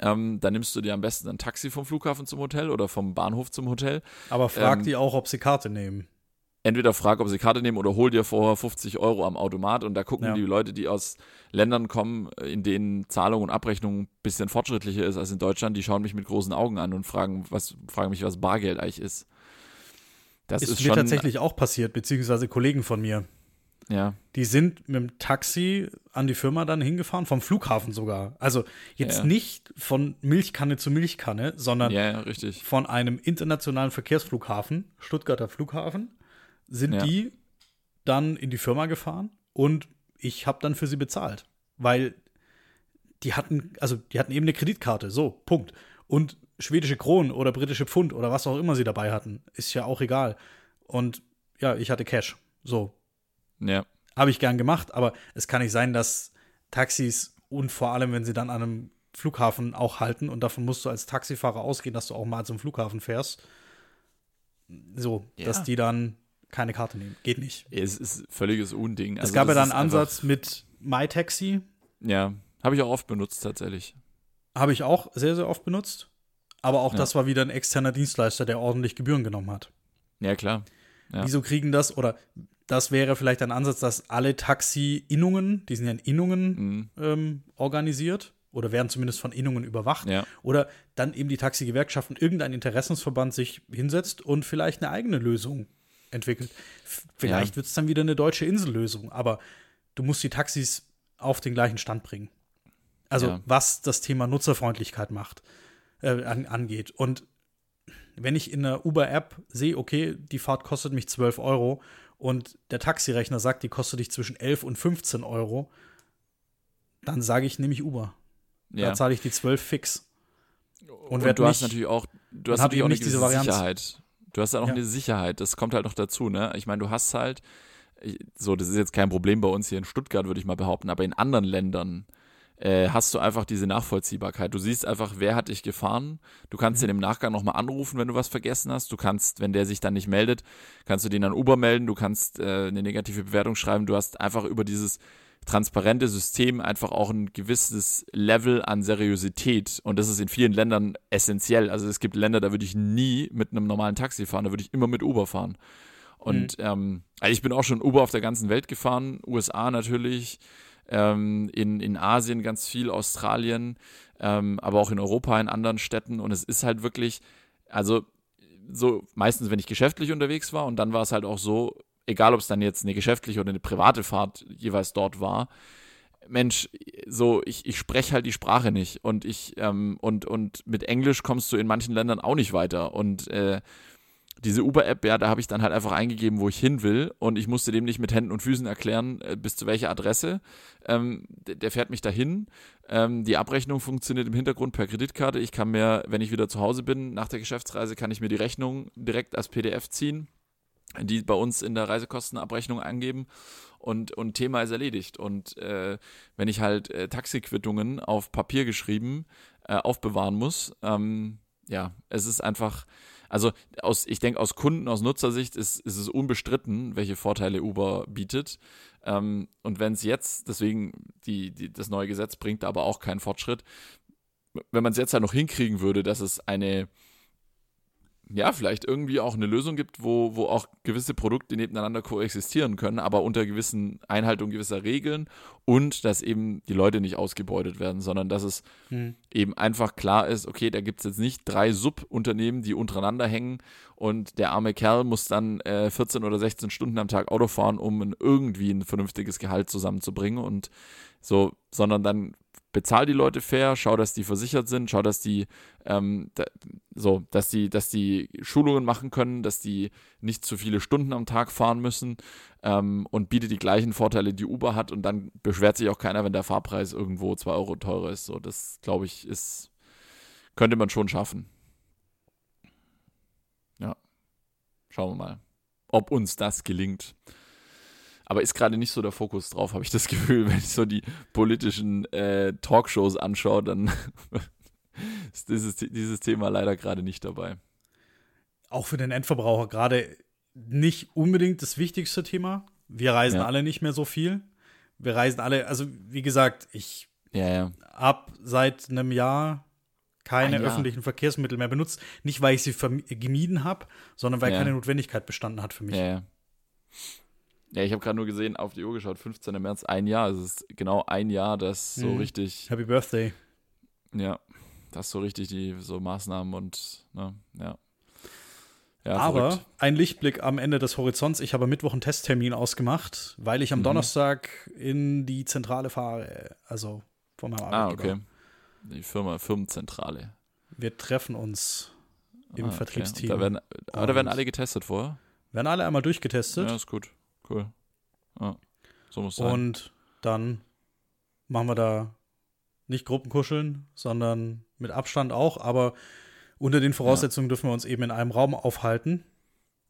ähm, dann nimmst du dir am besten ein Taxi vom Flughafen zum Hotel oder vom Bahnhof zum Hotel. Aber frag ähm, die auch, ob sie Karte nehmen. Entweder frag, ob sie Karte nehmen oder hol dir vorher 50 Euro am Automat und da gucken ja. die Leute, die aus Ländern kommen, in denen Zahlung und Abrechnung ein bisschen fortschrittlicher ist als in Deutschland, die schauen mich mit großen Augen an und fragen, was, fragen mich, was Bargeld eigentlich ist. Das ist, ist mir tatsächlich auch passiert, beziehungsweise Kollegen von mir. Ja. Die sind mit dem Taxi an die Firma dann hingefahren, vom Flughafen sogar. Also jetzt ja. nicht von Milchkanne zu Milchkanne, sondern ja, von einem internationalen Verkehrsflughafen, Stuttgarter Flughafen, sind die dann in die Firma gefahren und ich habe dann für sie bezahlt, weil die hatten, also die hatten eben eine Kreditkarte, so, Punkt. Und schwedische Kronen oder britische Pfund oder was auch immer sie dabei hatten, ist ja auch egal. Und ja, ich hatte Cash, so. Ja. Habe ich gern gemacht, aber es kann nicht sein, dass Taxis und vor allem, wenn sie dann an einem Flughafen auch halten und davon musst du als Taxifahrer ausgehen, dass du auch mal zum Flughafen fährst. So, ja. dass die dann keine Karte nehmen. Geht nicht. Es ist völliges Unding. Also es gab ja dann einen Ansatz mit MyTaxi. Ja, habe ich auch oft benutzt tatsächlich. Habe ich auch sehr, sehr oft benutzt. Aber auch ja. das war wieder ein externer Dienstleister, der ordentlich Gebühren genommen hat. Ja, klar. Ja. Wieso kriegen das, oder das wäre vielleicht ein Ansatz, dass alle Taxi-Innungen, die sind ja in Innungen mhm. ähm, organisiert oder werden zumindest von Innungen überwacht, ja. oder dann eben die Taxi-Gewerkschaften, irgendein Interessensverband sich hinsetzt und vielleicht eine eigene Lösung entwickelt. Vielleicht ja. wird es dann wieder eine deutsche Insellösung, aber du musst die Taxis auf den gleichen Stand bringen. Also ja. was das Thema Nutzerfreundlichkeit macht, äh, an, angeht. Und wenn ich in der Uber-App sehe, okay, die Fahrt kostet mich 12 Euro und der Taxirechner sagt, die kostet dich zwischen 11 und 15 Euro, dann sage ich, nehme ich Uber. Ja. Da zahle ich die 12 fix. Und, und du hast natürlich auch, du hast natürlich auch eine gewisse Sicherheit. Du hast dann auch ja. eine Sicherheit. Das kommt halt noch dazu, ne? Ich meine, du hast halt, so, das ist jetzt kein Problem bei uns hier in Stuttgart, würde ich mal behaupten, aber in anderen Ländern, äh, hast du einfach diese Nachvollziehbarkeit. Du siehst einfach, wer hat dich gefahren. Du kannst mhm. den im Nachgang nochmal anrufen, wenn du was vergessen hast. Du kannst, wenn der sich dann nicht meldet, kannst du den an Uber melden. Du kannst äh, eine negative Bewertung schreiben. Du hast einfach über dieses transparente System einfach auch ein gewisses Level an Seriosität. Und das ist in vielen Ländern essentiell. Also es gibt Länder, da würde ich nie mit einem normalen Taxi fahren, da würde ich immer mit Uber fahren. Und mhm. ähm, also ich bin auch schon Uber auf der ganzen Welt gefahren, USA natürlich, ähm, in, in Asien ganz viel, Australien, ähm, aber auch in Europa, in anderen Städten. Und es ist halt wirklich, also so meistens, wenn ich geschäftlich unterwegs war und dann war es halt auch so, egal ob es dann jetzt eine geschäftliche oder eine private Fahrt jeweils dort war, Mensch, so ich, ich spreche halt die Sprache nicht und ich ähm, und und mit Englisch kommst du in manchen Ländern auch nicht weiter und äh, diese Uber-App, ja, da habe ich dann halt einfach eingegeben, wo ich hin will und ich musste dem nicht mit Händen und Füßen erklären, äh, bis zu welcher Adresse. Ähm, der, der, fährt mich dahin. Ähm, die Abrechnung funktioniert im Hintergrund per Kreditkarte. Ich kann mir, wenn ich wieder zu Hause bin, nach der Geschäftsreise, kann ich mir die Rechnung direkt als PDF ziehen, die bei uns in der Reisekostenabrechnung angeben und, und Thema ist erledigt. Und äh, wenn ich halt äh, Taxiquittungen auf Papier geschrieben äh, aufbewahren muss, ähm, ja, es ist einfach also aus, ich denke, aus Kunden, aus Nutzersicht ist, ist es unbestritten, welche Vorteile Uber bietet. Ähm, und wenn es jetzt, deswegen die, die, das neue Gesetz bringt aber auch keinen Fortschritt, wenn man es jetzt halt noch hinkriegen würde, dass es eine ja, vielleicht irgendwie auch eine Lösung gibt, wo, wo auch gewisse Produkte nebeneinander koexistieren können, aber unter gewissen Einhaltung gewisser Regeln und dass eben die Leute nicht ausgebeutet werden, sondern dass es hm. eben einfach klar ist, okay, da gibt es jetzt nicht drei Subunternehmen, die untereinander hängen und der arme Kerl muss dann äh, 14 oder 16 Stunden am Tag Auto fahren, um irgendwie ein vernünftiges Gehalt zusammenzubringen und so, sondern dann bezahl die Leute fair, schau, dass die versichert sind, schau, dass die ähm, da, so, dass die, dass die Schulungen machen können, dass die nicht zu viele Stunden am Tag fahren müssen ähm, und bietet die gleichen Vorteile, die Uber hat und dann beschwert sich auch keiner, wenn der Fahrpreis irgendwo zwei Euro teurer ist. So, das glaube ich ist könnte man schon schaffen. Ja, schauen wir mal. ob uns das gelingt. Aber ist gerade nicht so der Fokus drauf, habe ich das Gefühl. Wenn ich so die politischen äh, Talkshows anschaue, dann ist dieses, dieses Thema leider gerade nicht dabei. Auch für den Endverbraucher gerade nicht unbedingt das wichtigste Thema. Wir reisen ja. alle nicht mehr so viel. Wir reisen alle, also wie gesagt, ich ja, ja. habe seit einem Jahr keine ah, öffentlichen Verkehrsmittel mehr benutzt. Nicht, weil ich sie gemieden habe, sondern weil keine Notwendigkeit bestanden hat für mich. Ja, ja. Ja, ich habe gerade nur gesehen, auf die Uhr geschaut, 15. März, ein Jahr. Es ist genau ein Jahr, das so mhm. richtig. Happy Birthday. Ja, das so richtig die so Maßnahmen und, ne, ja. Ja, Aber verrückt. ein Lichtblick am Ende des Horizonts. Ich habe am Mittwoch einen Testtermin ausgemacht, weil ich am mhm. Donnerstag in die Zentrale fahre. Also von meinem ah, Arbeitgeber. Ah, okay. Die Firma, Firmenzentrale. Wir treffen uns im ah, okay. Vertriebsteam. Da werden, aber da werden alle getestet vorher? Werden alle einmal durchgetestet. Ja, ist gut. Cool. Ja, so muss sein. Und dann machen wir da nicht Gruppenkuscheln, sondern mit Abstand auch, aber unter den Voraussetzungen ja. dürfen wir uns eben in einem Raum aufhalten.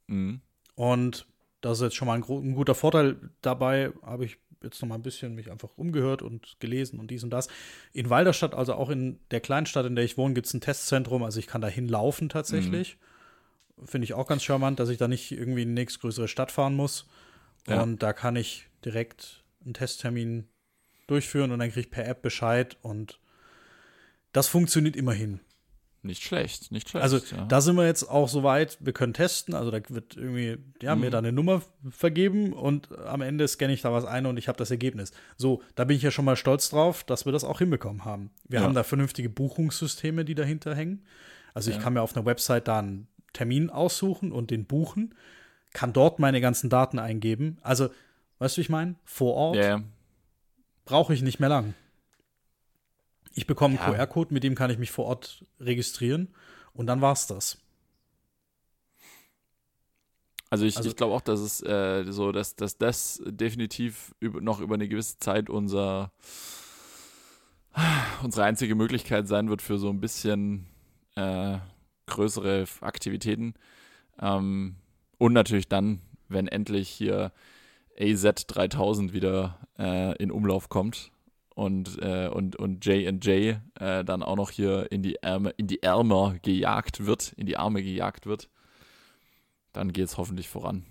Mhm. Und das ist jetzt schon mal ein, ein guter Vorteil. Dabei habe ich jetzt noch mal ein bisschen mich einfach umgehört und gelesen und dies und das. In Walderstadt, also auch in der Kleinstadt, in der ich wohne, gibt es ein Testzentrum. Also ich kann da hinlaufen tatsächlich. Mhm. Finde ich auch ganz charmant, dass ich da nicht irgendwie in die nächstgrößere Stadt fahren muss. Ja. Und da kann ich direkt einen Testtermin durchführen und dann kriege ich per App Bescheid und das funktioniert immerhin. Nicht schlecht, nicht schlecht. Also ja. da sind wir jetzt auch so weit, wir können testen. Also da wird irgendwie, ja, mhm. mir da eine Nummer vergeben und am Ende scanne ich da was ein und ich habe das Ergebnis. So, da bin ich ja schon mal stolz drauf, dass wir das auch hinbekommen haben. Wir ja. haben da vernünftige Buchungssysteme, die dahinter hängen. Also ich kann mir auf einer Website da einen Termin aussuchen und den buchen, kann dort meine ganzen Daten eingeben. Also, weißt du, wie ich meine? Vor Ort brauche ich nicht mehr lang. Ich bekomme einen ja. QR-Code, mit dem kann ich mich vor Ort registrieren und dann war's das. Also ich, also, ich glaube auch, dass es äh, so, dass, dass das definitiv über, noch über eine gewisse Zeit unser unsere einzige Möglichkeit sein wird für so ein bisschen äh, größere Aktivitäten. Ähm, und natürlich dann, wenn endlich hier AZ3000 wieder äh, in Umlauf kommt und, äh, und, und J&J äh, dann auch noch hier in die Ärme, in die Ärmer gejagt wird, in die Arme gejagt wird, dann geht es hoffentlich voran.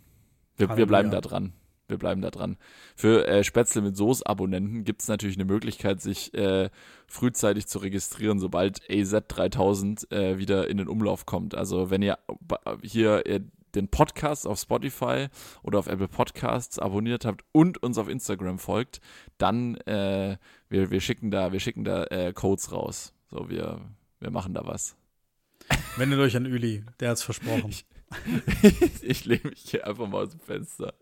Wir, wir bleiben da dran. Wir bleiben da dran. Für äh, Spätzle mit Soße-Abonnenten gibt es natürlich eine Möglichkeit, sich äh, frühzeitig zu registrieren, sobald AZ3000 äh, wieder in den Umlauf kommt. Also wenn ihr hier äh, den Podcast auf Spotify oder auf Apple Podcasts abonniert habt und uns auf Instagram folgt, dann äh, wir, wir schicken da, wir schicken da äh, Codes raus. So, wir, wir machen da was. Wendet euch an Üli, der hat's versprochen. Ich, ich lehne mich hier einfach mal aus dem Fenster.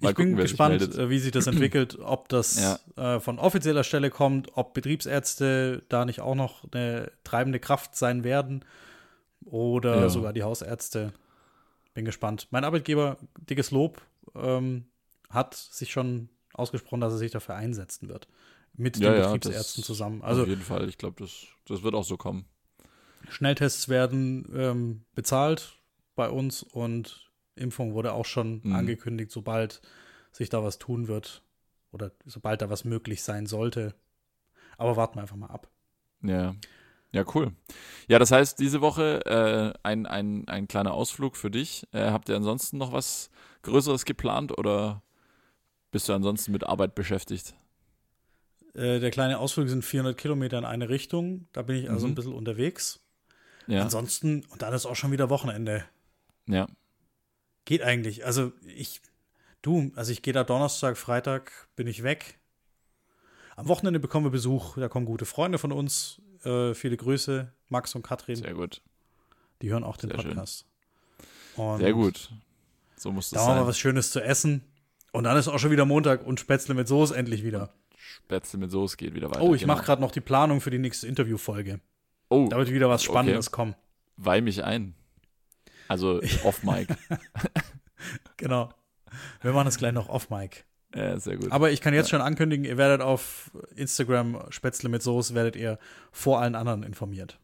Mal ich gucken, bin gespannt, äh, wie sich das entwickelt, ob das ja. äh, von offizieller Stelle kommt, ob Betriebsärzte da nicht auch noch eine treibende Kraft sein werden oder ja. sogar die Hausärzte. Bin gespannt. Mein Arbeitgeber, dickes Lob, ähm, hat sich schon ausgesprochen, dass er sich dafür einsetzen wird. Mit ja, den Betriebsärzten ja, zusammen. Also, auf jeden Fall. Ich glaube, das, das wird auch so kommen. Schnelltests werden ähm, bezahlt bei uns und Impfung wurde auch schon mhm. angekündigt, sobald sich da was tun wird oder sobald da was möglich sein sollte. Aber warten wir einfach mal ab. Ja. Ja, cool. Ja, das heißt, diese Woche äh, ein, ein, ein kleiner Ausflug für dich. Äh, habt ihr ansonsten noch was Größeres geplant oder bist du ansonsten mit Arbeit beschäftigt? Äh, der kleine Ausflug sind 400 Kilometer in eine Richtung. Da bin ich also mhm. ein bisschen unterwegs. Ja. Ansonsten, und dann ist auch schon wieder Wochenende. Ja. Geht eigentlich. Also ich, du, also ich gehe da Donnerstag, Freitag bin ich weg. Am Wochenende bekommen wir Besuch. Da kommen gute Freunde von uns. Äh, viele Grüße, Max und Katrin. Sehr gut. Die hören auch den Sehr Podcast. Sehr gut. So muss das da sein. Da haben wir was Schönes zu essen. Und dann ist auch schon wieder Montag und Spätzle mit Soße endlich wieder. Spätzle mit Soße geht wieder weiter. Oh, ich genau. mache gerade noch die Planung für die nächste Interviewfolge. Oh. Da wird wieder was Spannendes okay. kommen. Weih mich ein. Also off Mic. genau. Wir machen es gleich noch off Mic. Ja, sehr gut. Aber ich kann jetzt schon ankündigen, ihr werdet auf Instagram Spätzle mit Soße, werdet ihr vor allen anderen informiert.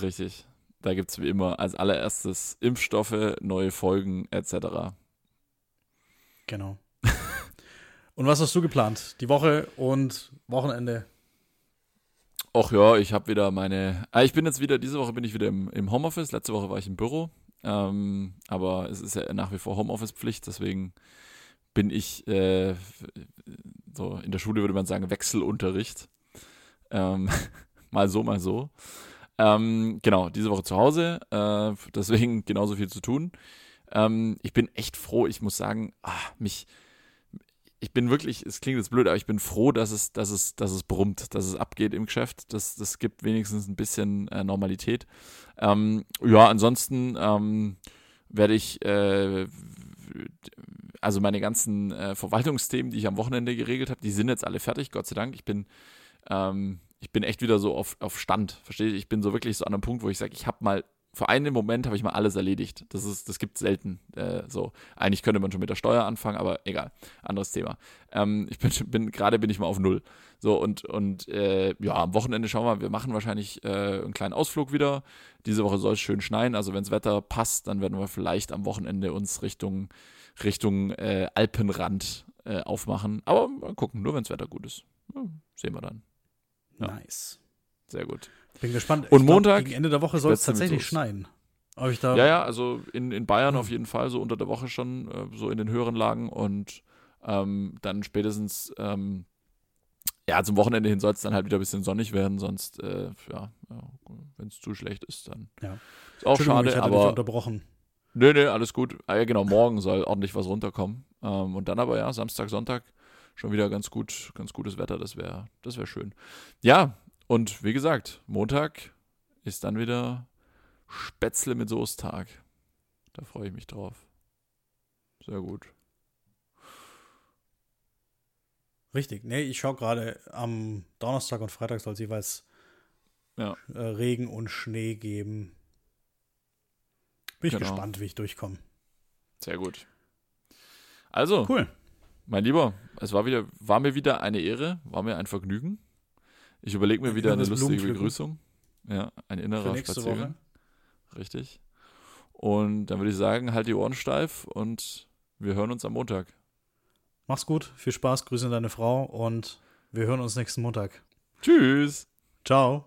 Richtig. Da gibt es wie immer als allererstes Impfstoffe, neue Folgen etc. Genau. und was hast du geplant? Die Woche und Wochenende? Ach ja, ich habe wieder meine. Ah, ich bin jetzt wieder, diese Woche bin ich wieder im, im Homeoffice. Letzte Woche war ich im Büro. Ähm, aber es ist ja nach wie vor Homeoffice-Pflicht, deswegen bin ich äh, so in der Schule würde man sagen Wechselunterricht. Ähm, mal so, mal so. Ähm, genau, diese Woche zu Hause, äh, deswegen genauso viel zu tun. Ähm, ich bin echt froh, ich muss sagen, ach, mich, ich bin wirklich, es klingt jetzt blöd, aber ich bin froh, dass es, dass es, dass es brummt, dass es abgeht im Geschäft. Das, das gibt wenigstens ein bisschen äh, Normalität. Ähm, ja, ansonsten ähm, werde ich äh, also meine ganzen äh, Verwaltungsthemen, die ich am Wochenende geregelt habe, die sind jetzt alle fertig, Gott sei Dank. Ich bin, ähm, ich bin echt wieder so auf, auf Stand, verstehe ich? Ich bin so wirklich so an einem Punkt, wo ich sage, ich habe mal für einen Moment habe ich mal alles erledigt. Das ist, das gibt selten. Äh, so, eigentlich könnte man schon mit der Steuer anfangen, aber egal, anderes Thema. Ähm, ich bin, bin gerade bin ich mal auf null. So und und äh, ja, am Wochenende schauen wir. Wir machen wahrscheinlich äh, einen kleinen Ausflug wieder. Diese Woche soll es schön schneien. Also wenn das Wetter passt, dann werden wir vielleicht am Wochenende uns Richtung Richtung äh, Alpenrand äh, aufmachen. Aber mal gucken, nur wenn das Wetter gut ist. Ja, sehen wir dann. Ja. Nice. Sehr gut. Bin gespannt. Und ich Montag. Glaub, gegen Ende der Woche soll es tatsächlich schneien. ich da ja, ja, also in, in Bayern hm. auf jeden Fall, so unter der Woche schon, äh, so in den höheren Lagen und ähm, dann spätestens, ähm, ja, zum Wochenende hin soll es dann halt wieder ein bisschen sonnig werden, sonst, äh, ja, ja wenn es zu schlecht ist, dann ja. ist auch schade, ich aber. unterbrochen. Nö, nö, alles gut. Ah, ja, genau, morgen soll ordentlich was runterkommen. Ähm, und dann aber, ja, Samstag, Sonntag schon wieder ganz gut, ganz gutes Wetter, das wäre, das wäre schön. Ja, und wie gesagt, Montag ist dann wieder Spätzle mit Soßtag. Da freue ich mich drauf. Sehr gut. Richtig. Nee, ich schaue gerade, am Donnerstag und Freitag soll es jeweils ja. Äh, Regen und Schnee geben. Bin ich genau. gespannt, wie ich durchkomme. Sehr gut. Also, cool. Mein Lieber, es war wieder, war mir wieder eine Ehre, war mir ein Vergnügen. Ich überlege mir ein wieder eine lustige Begrüßung. Ja, ein innerer Spaziergang. Woche. Richtig. Und dann würde ich sagen, halt die Ohren steif und wir hören uns am Montag. Mach's gut, viel Spaß, grüße deine Frau und wir hören uns nächsten Montag. Tschüss. Ciao.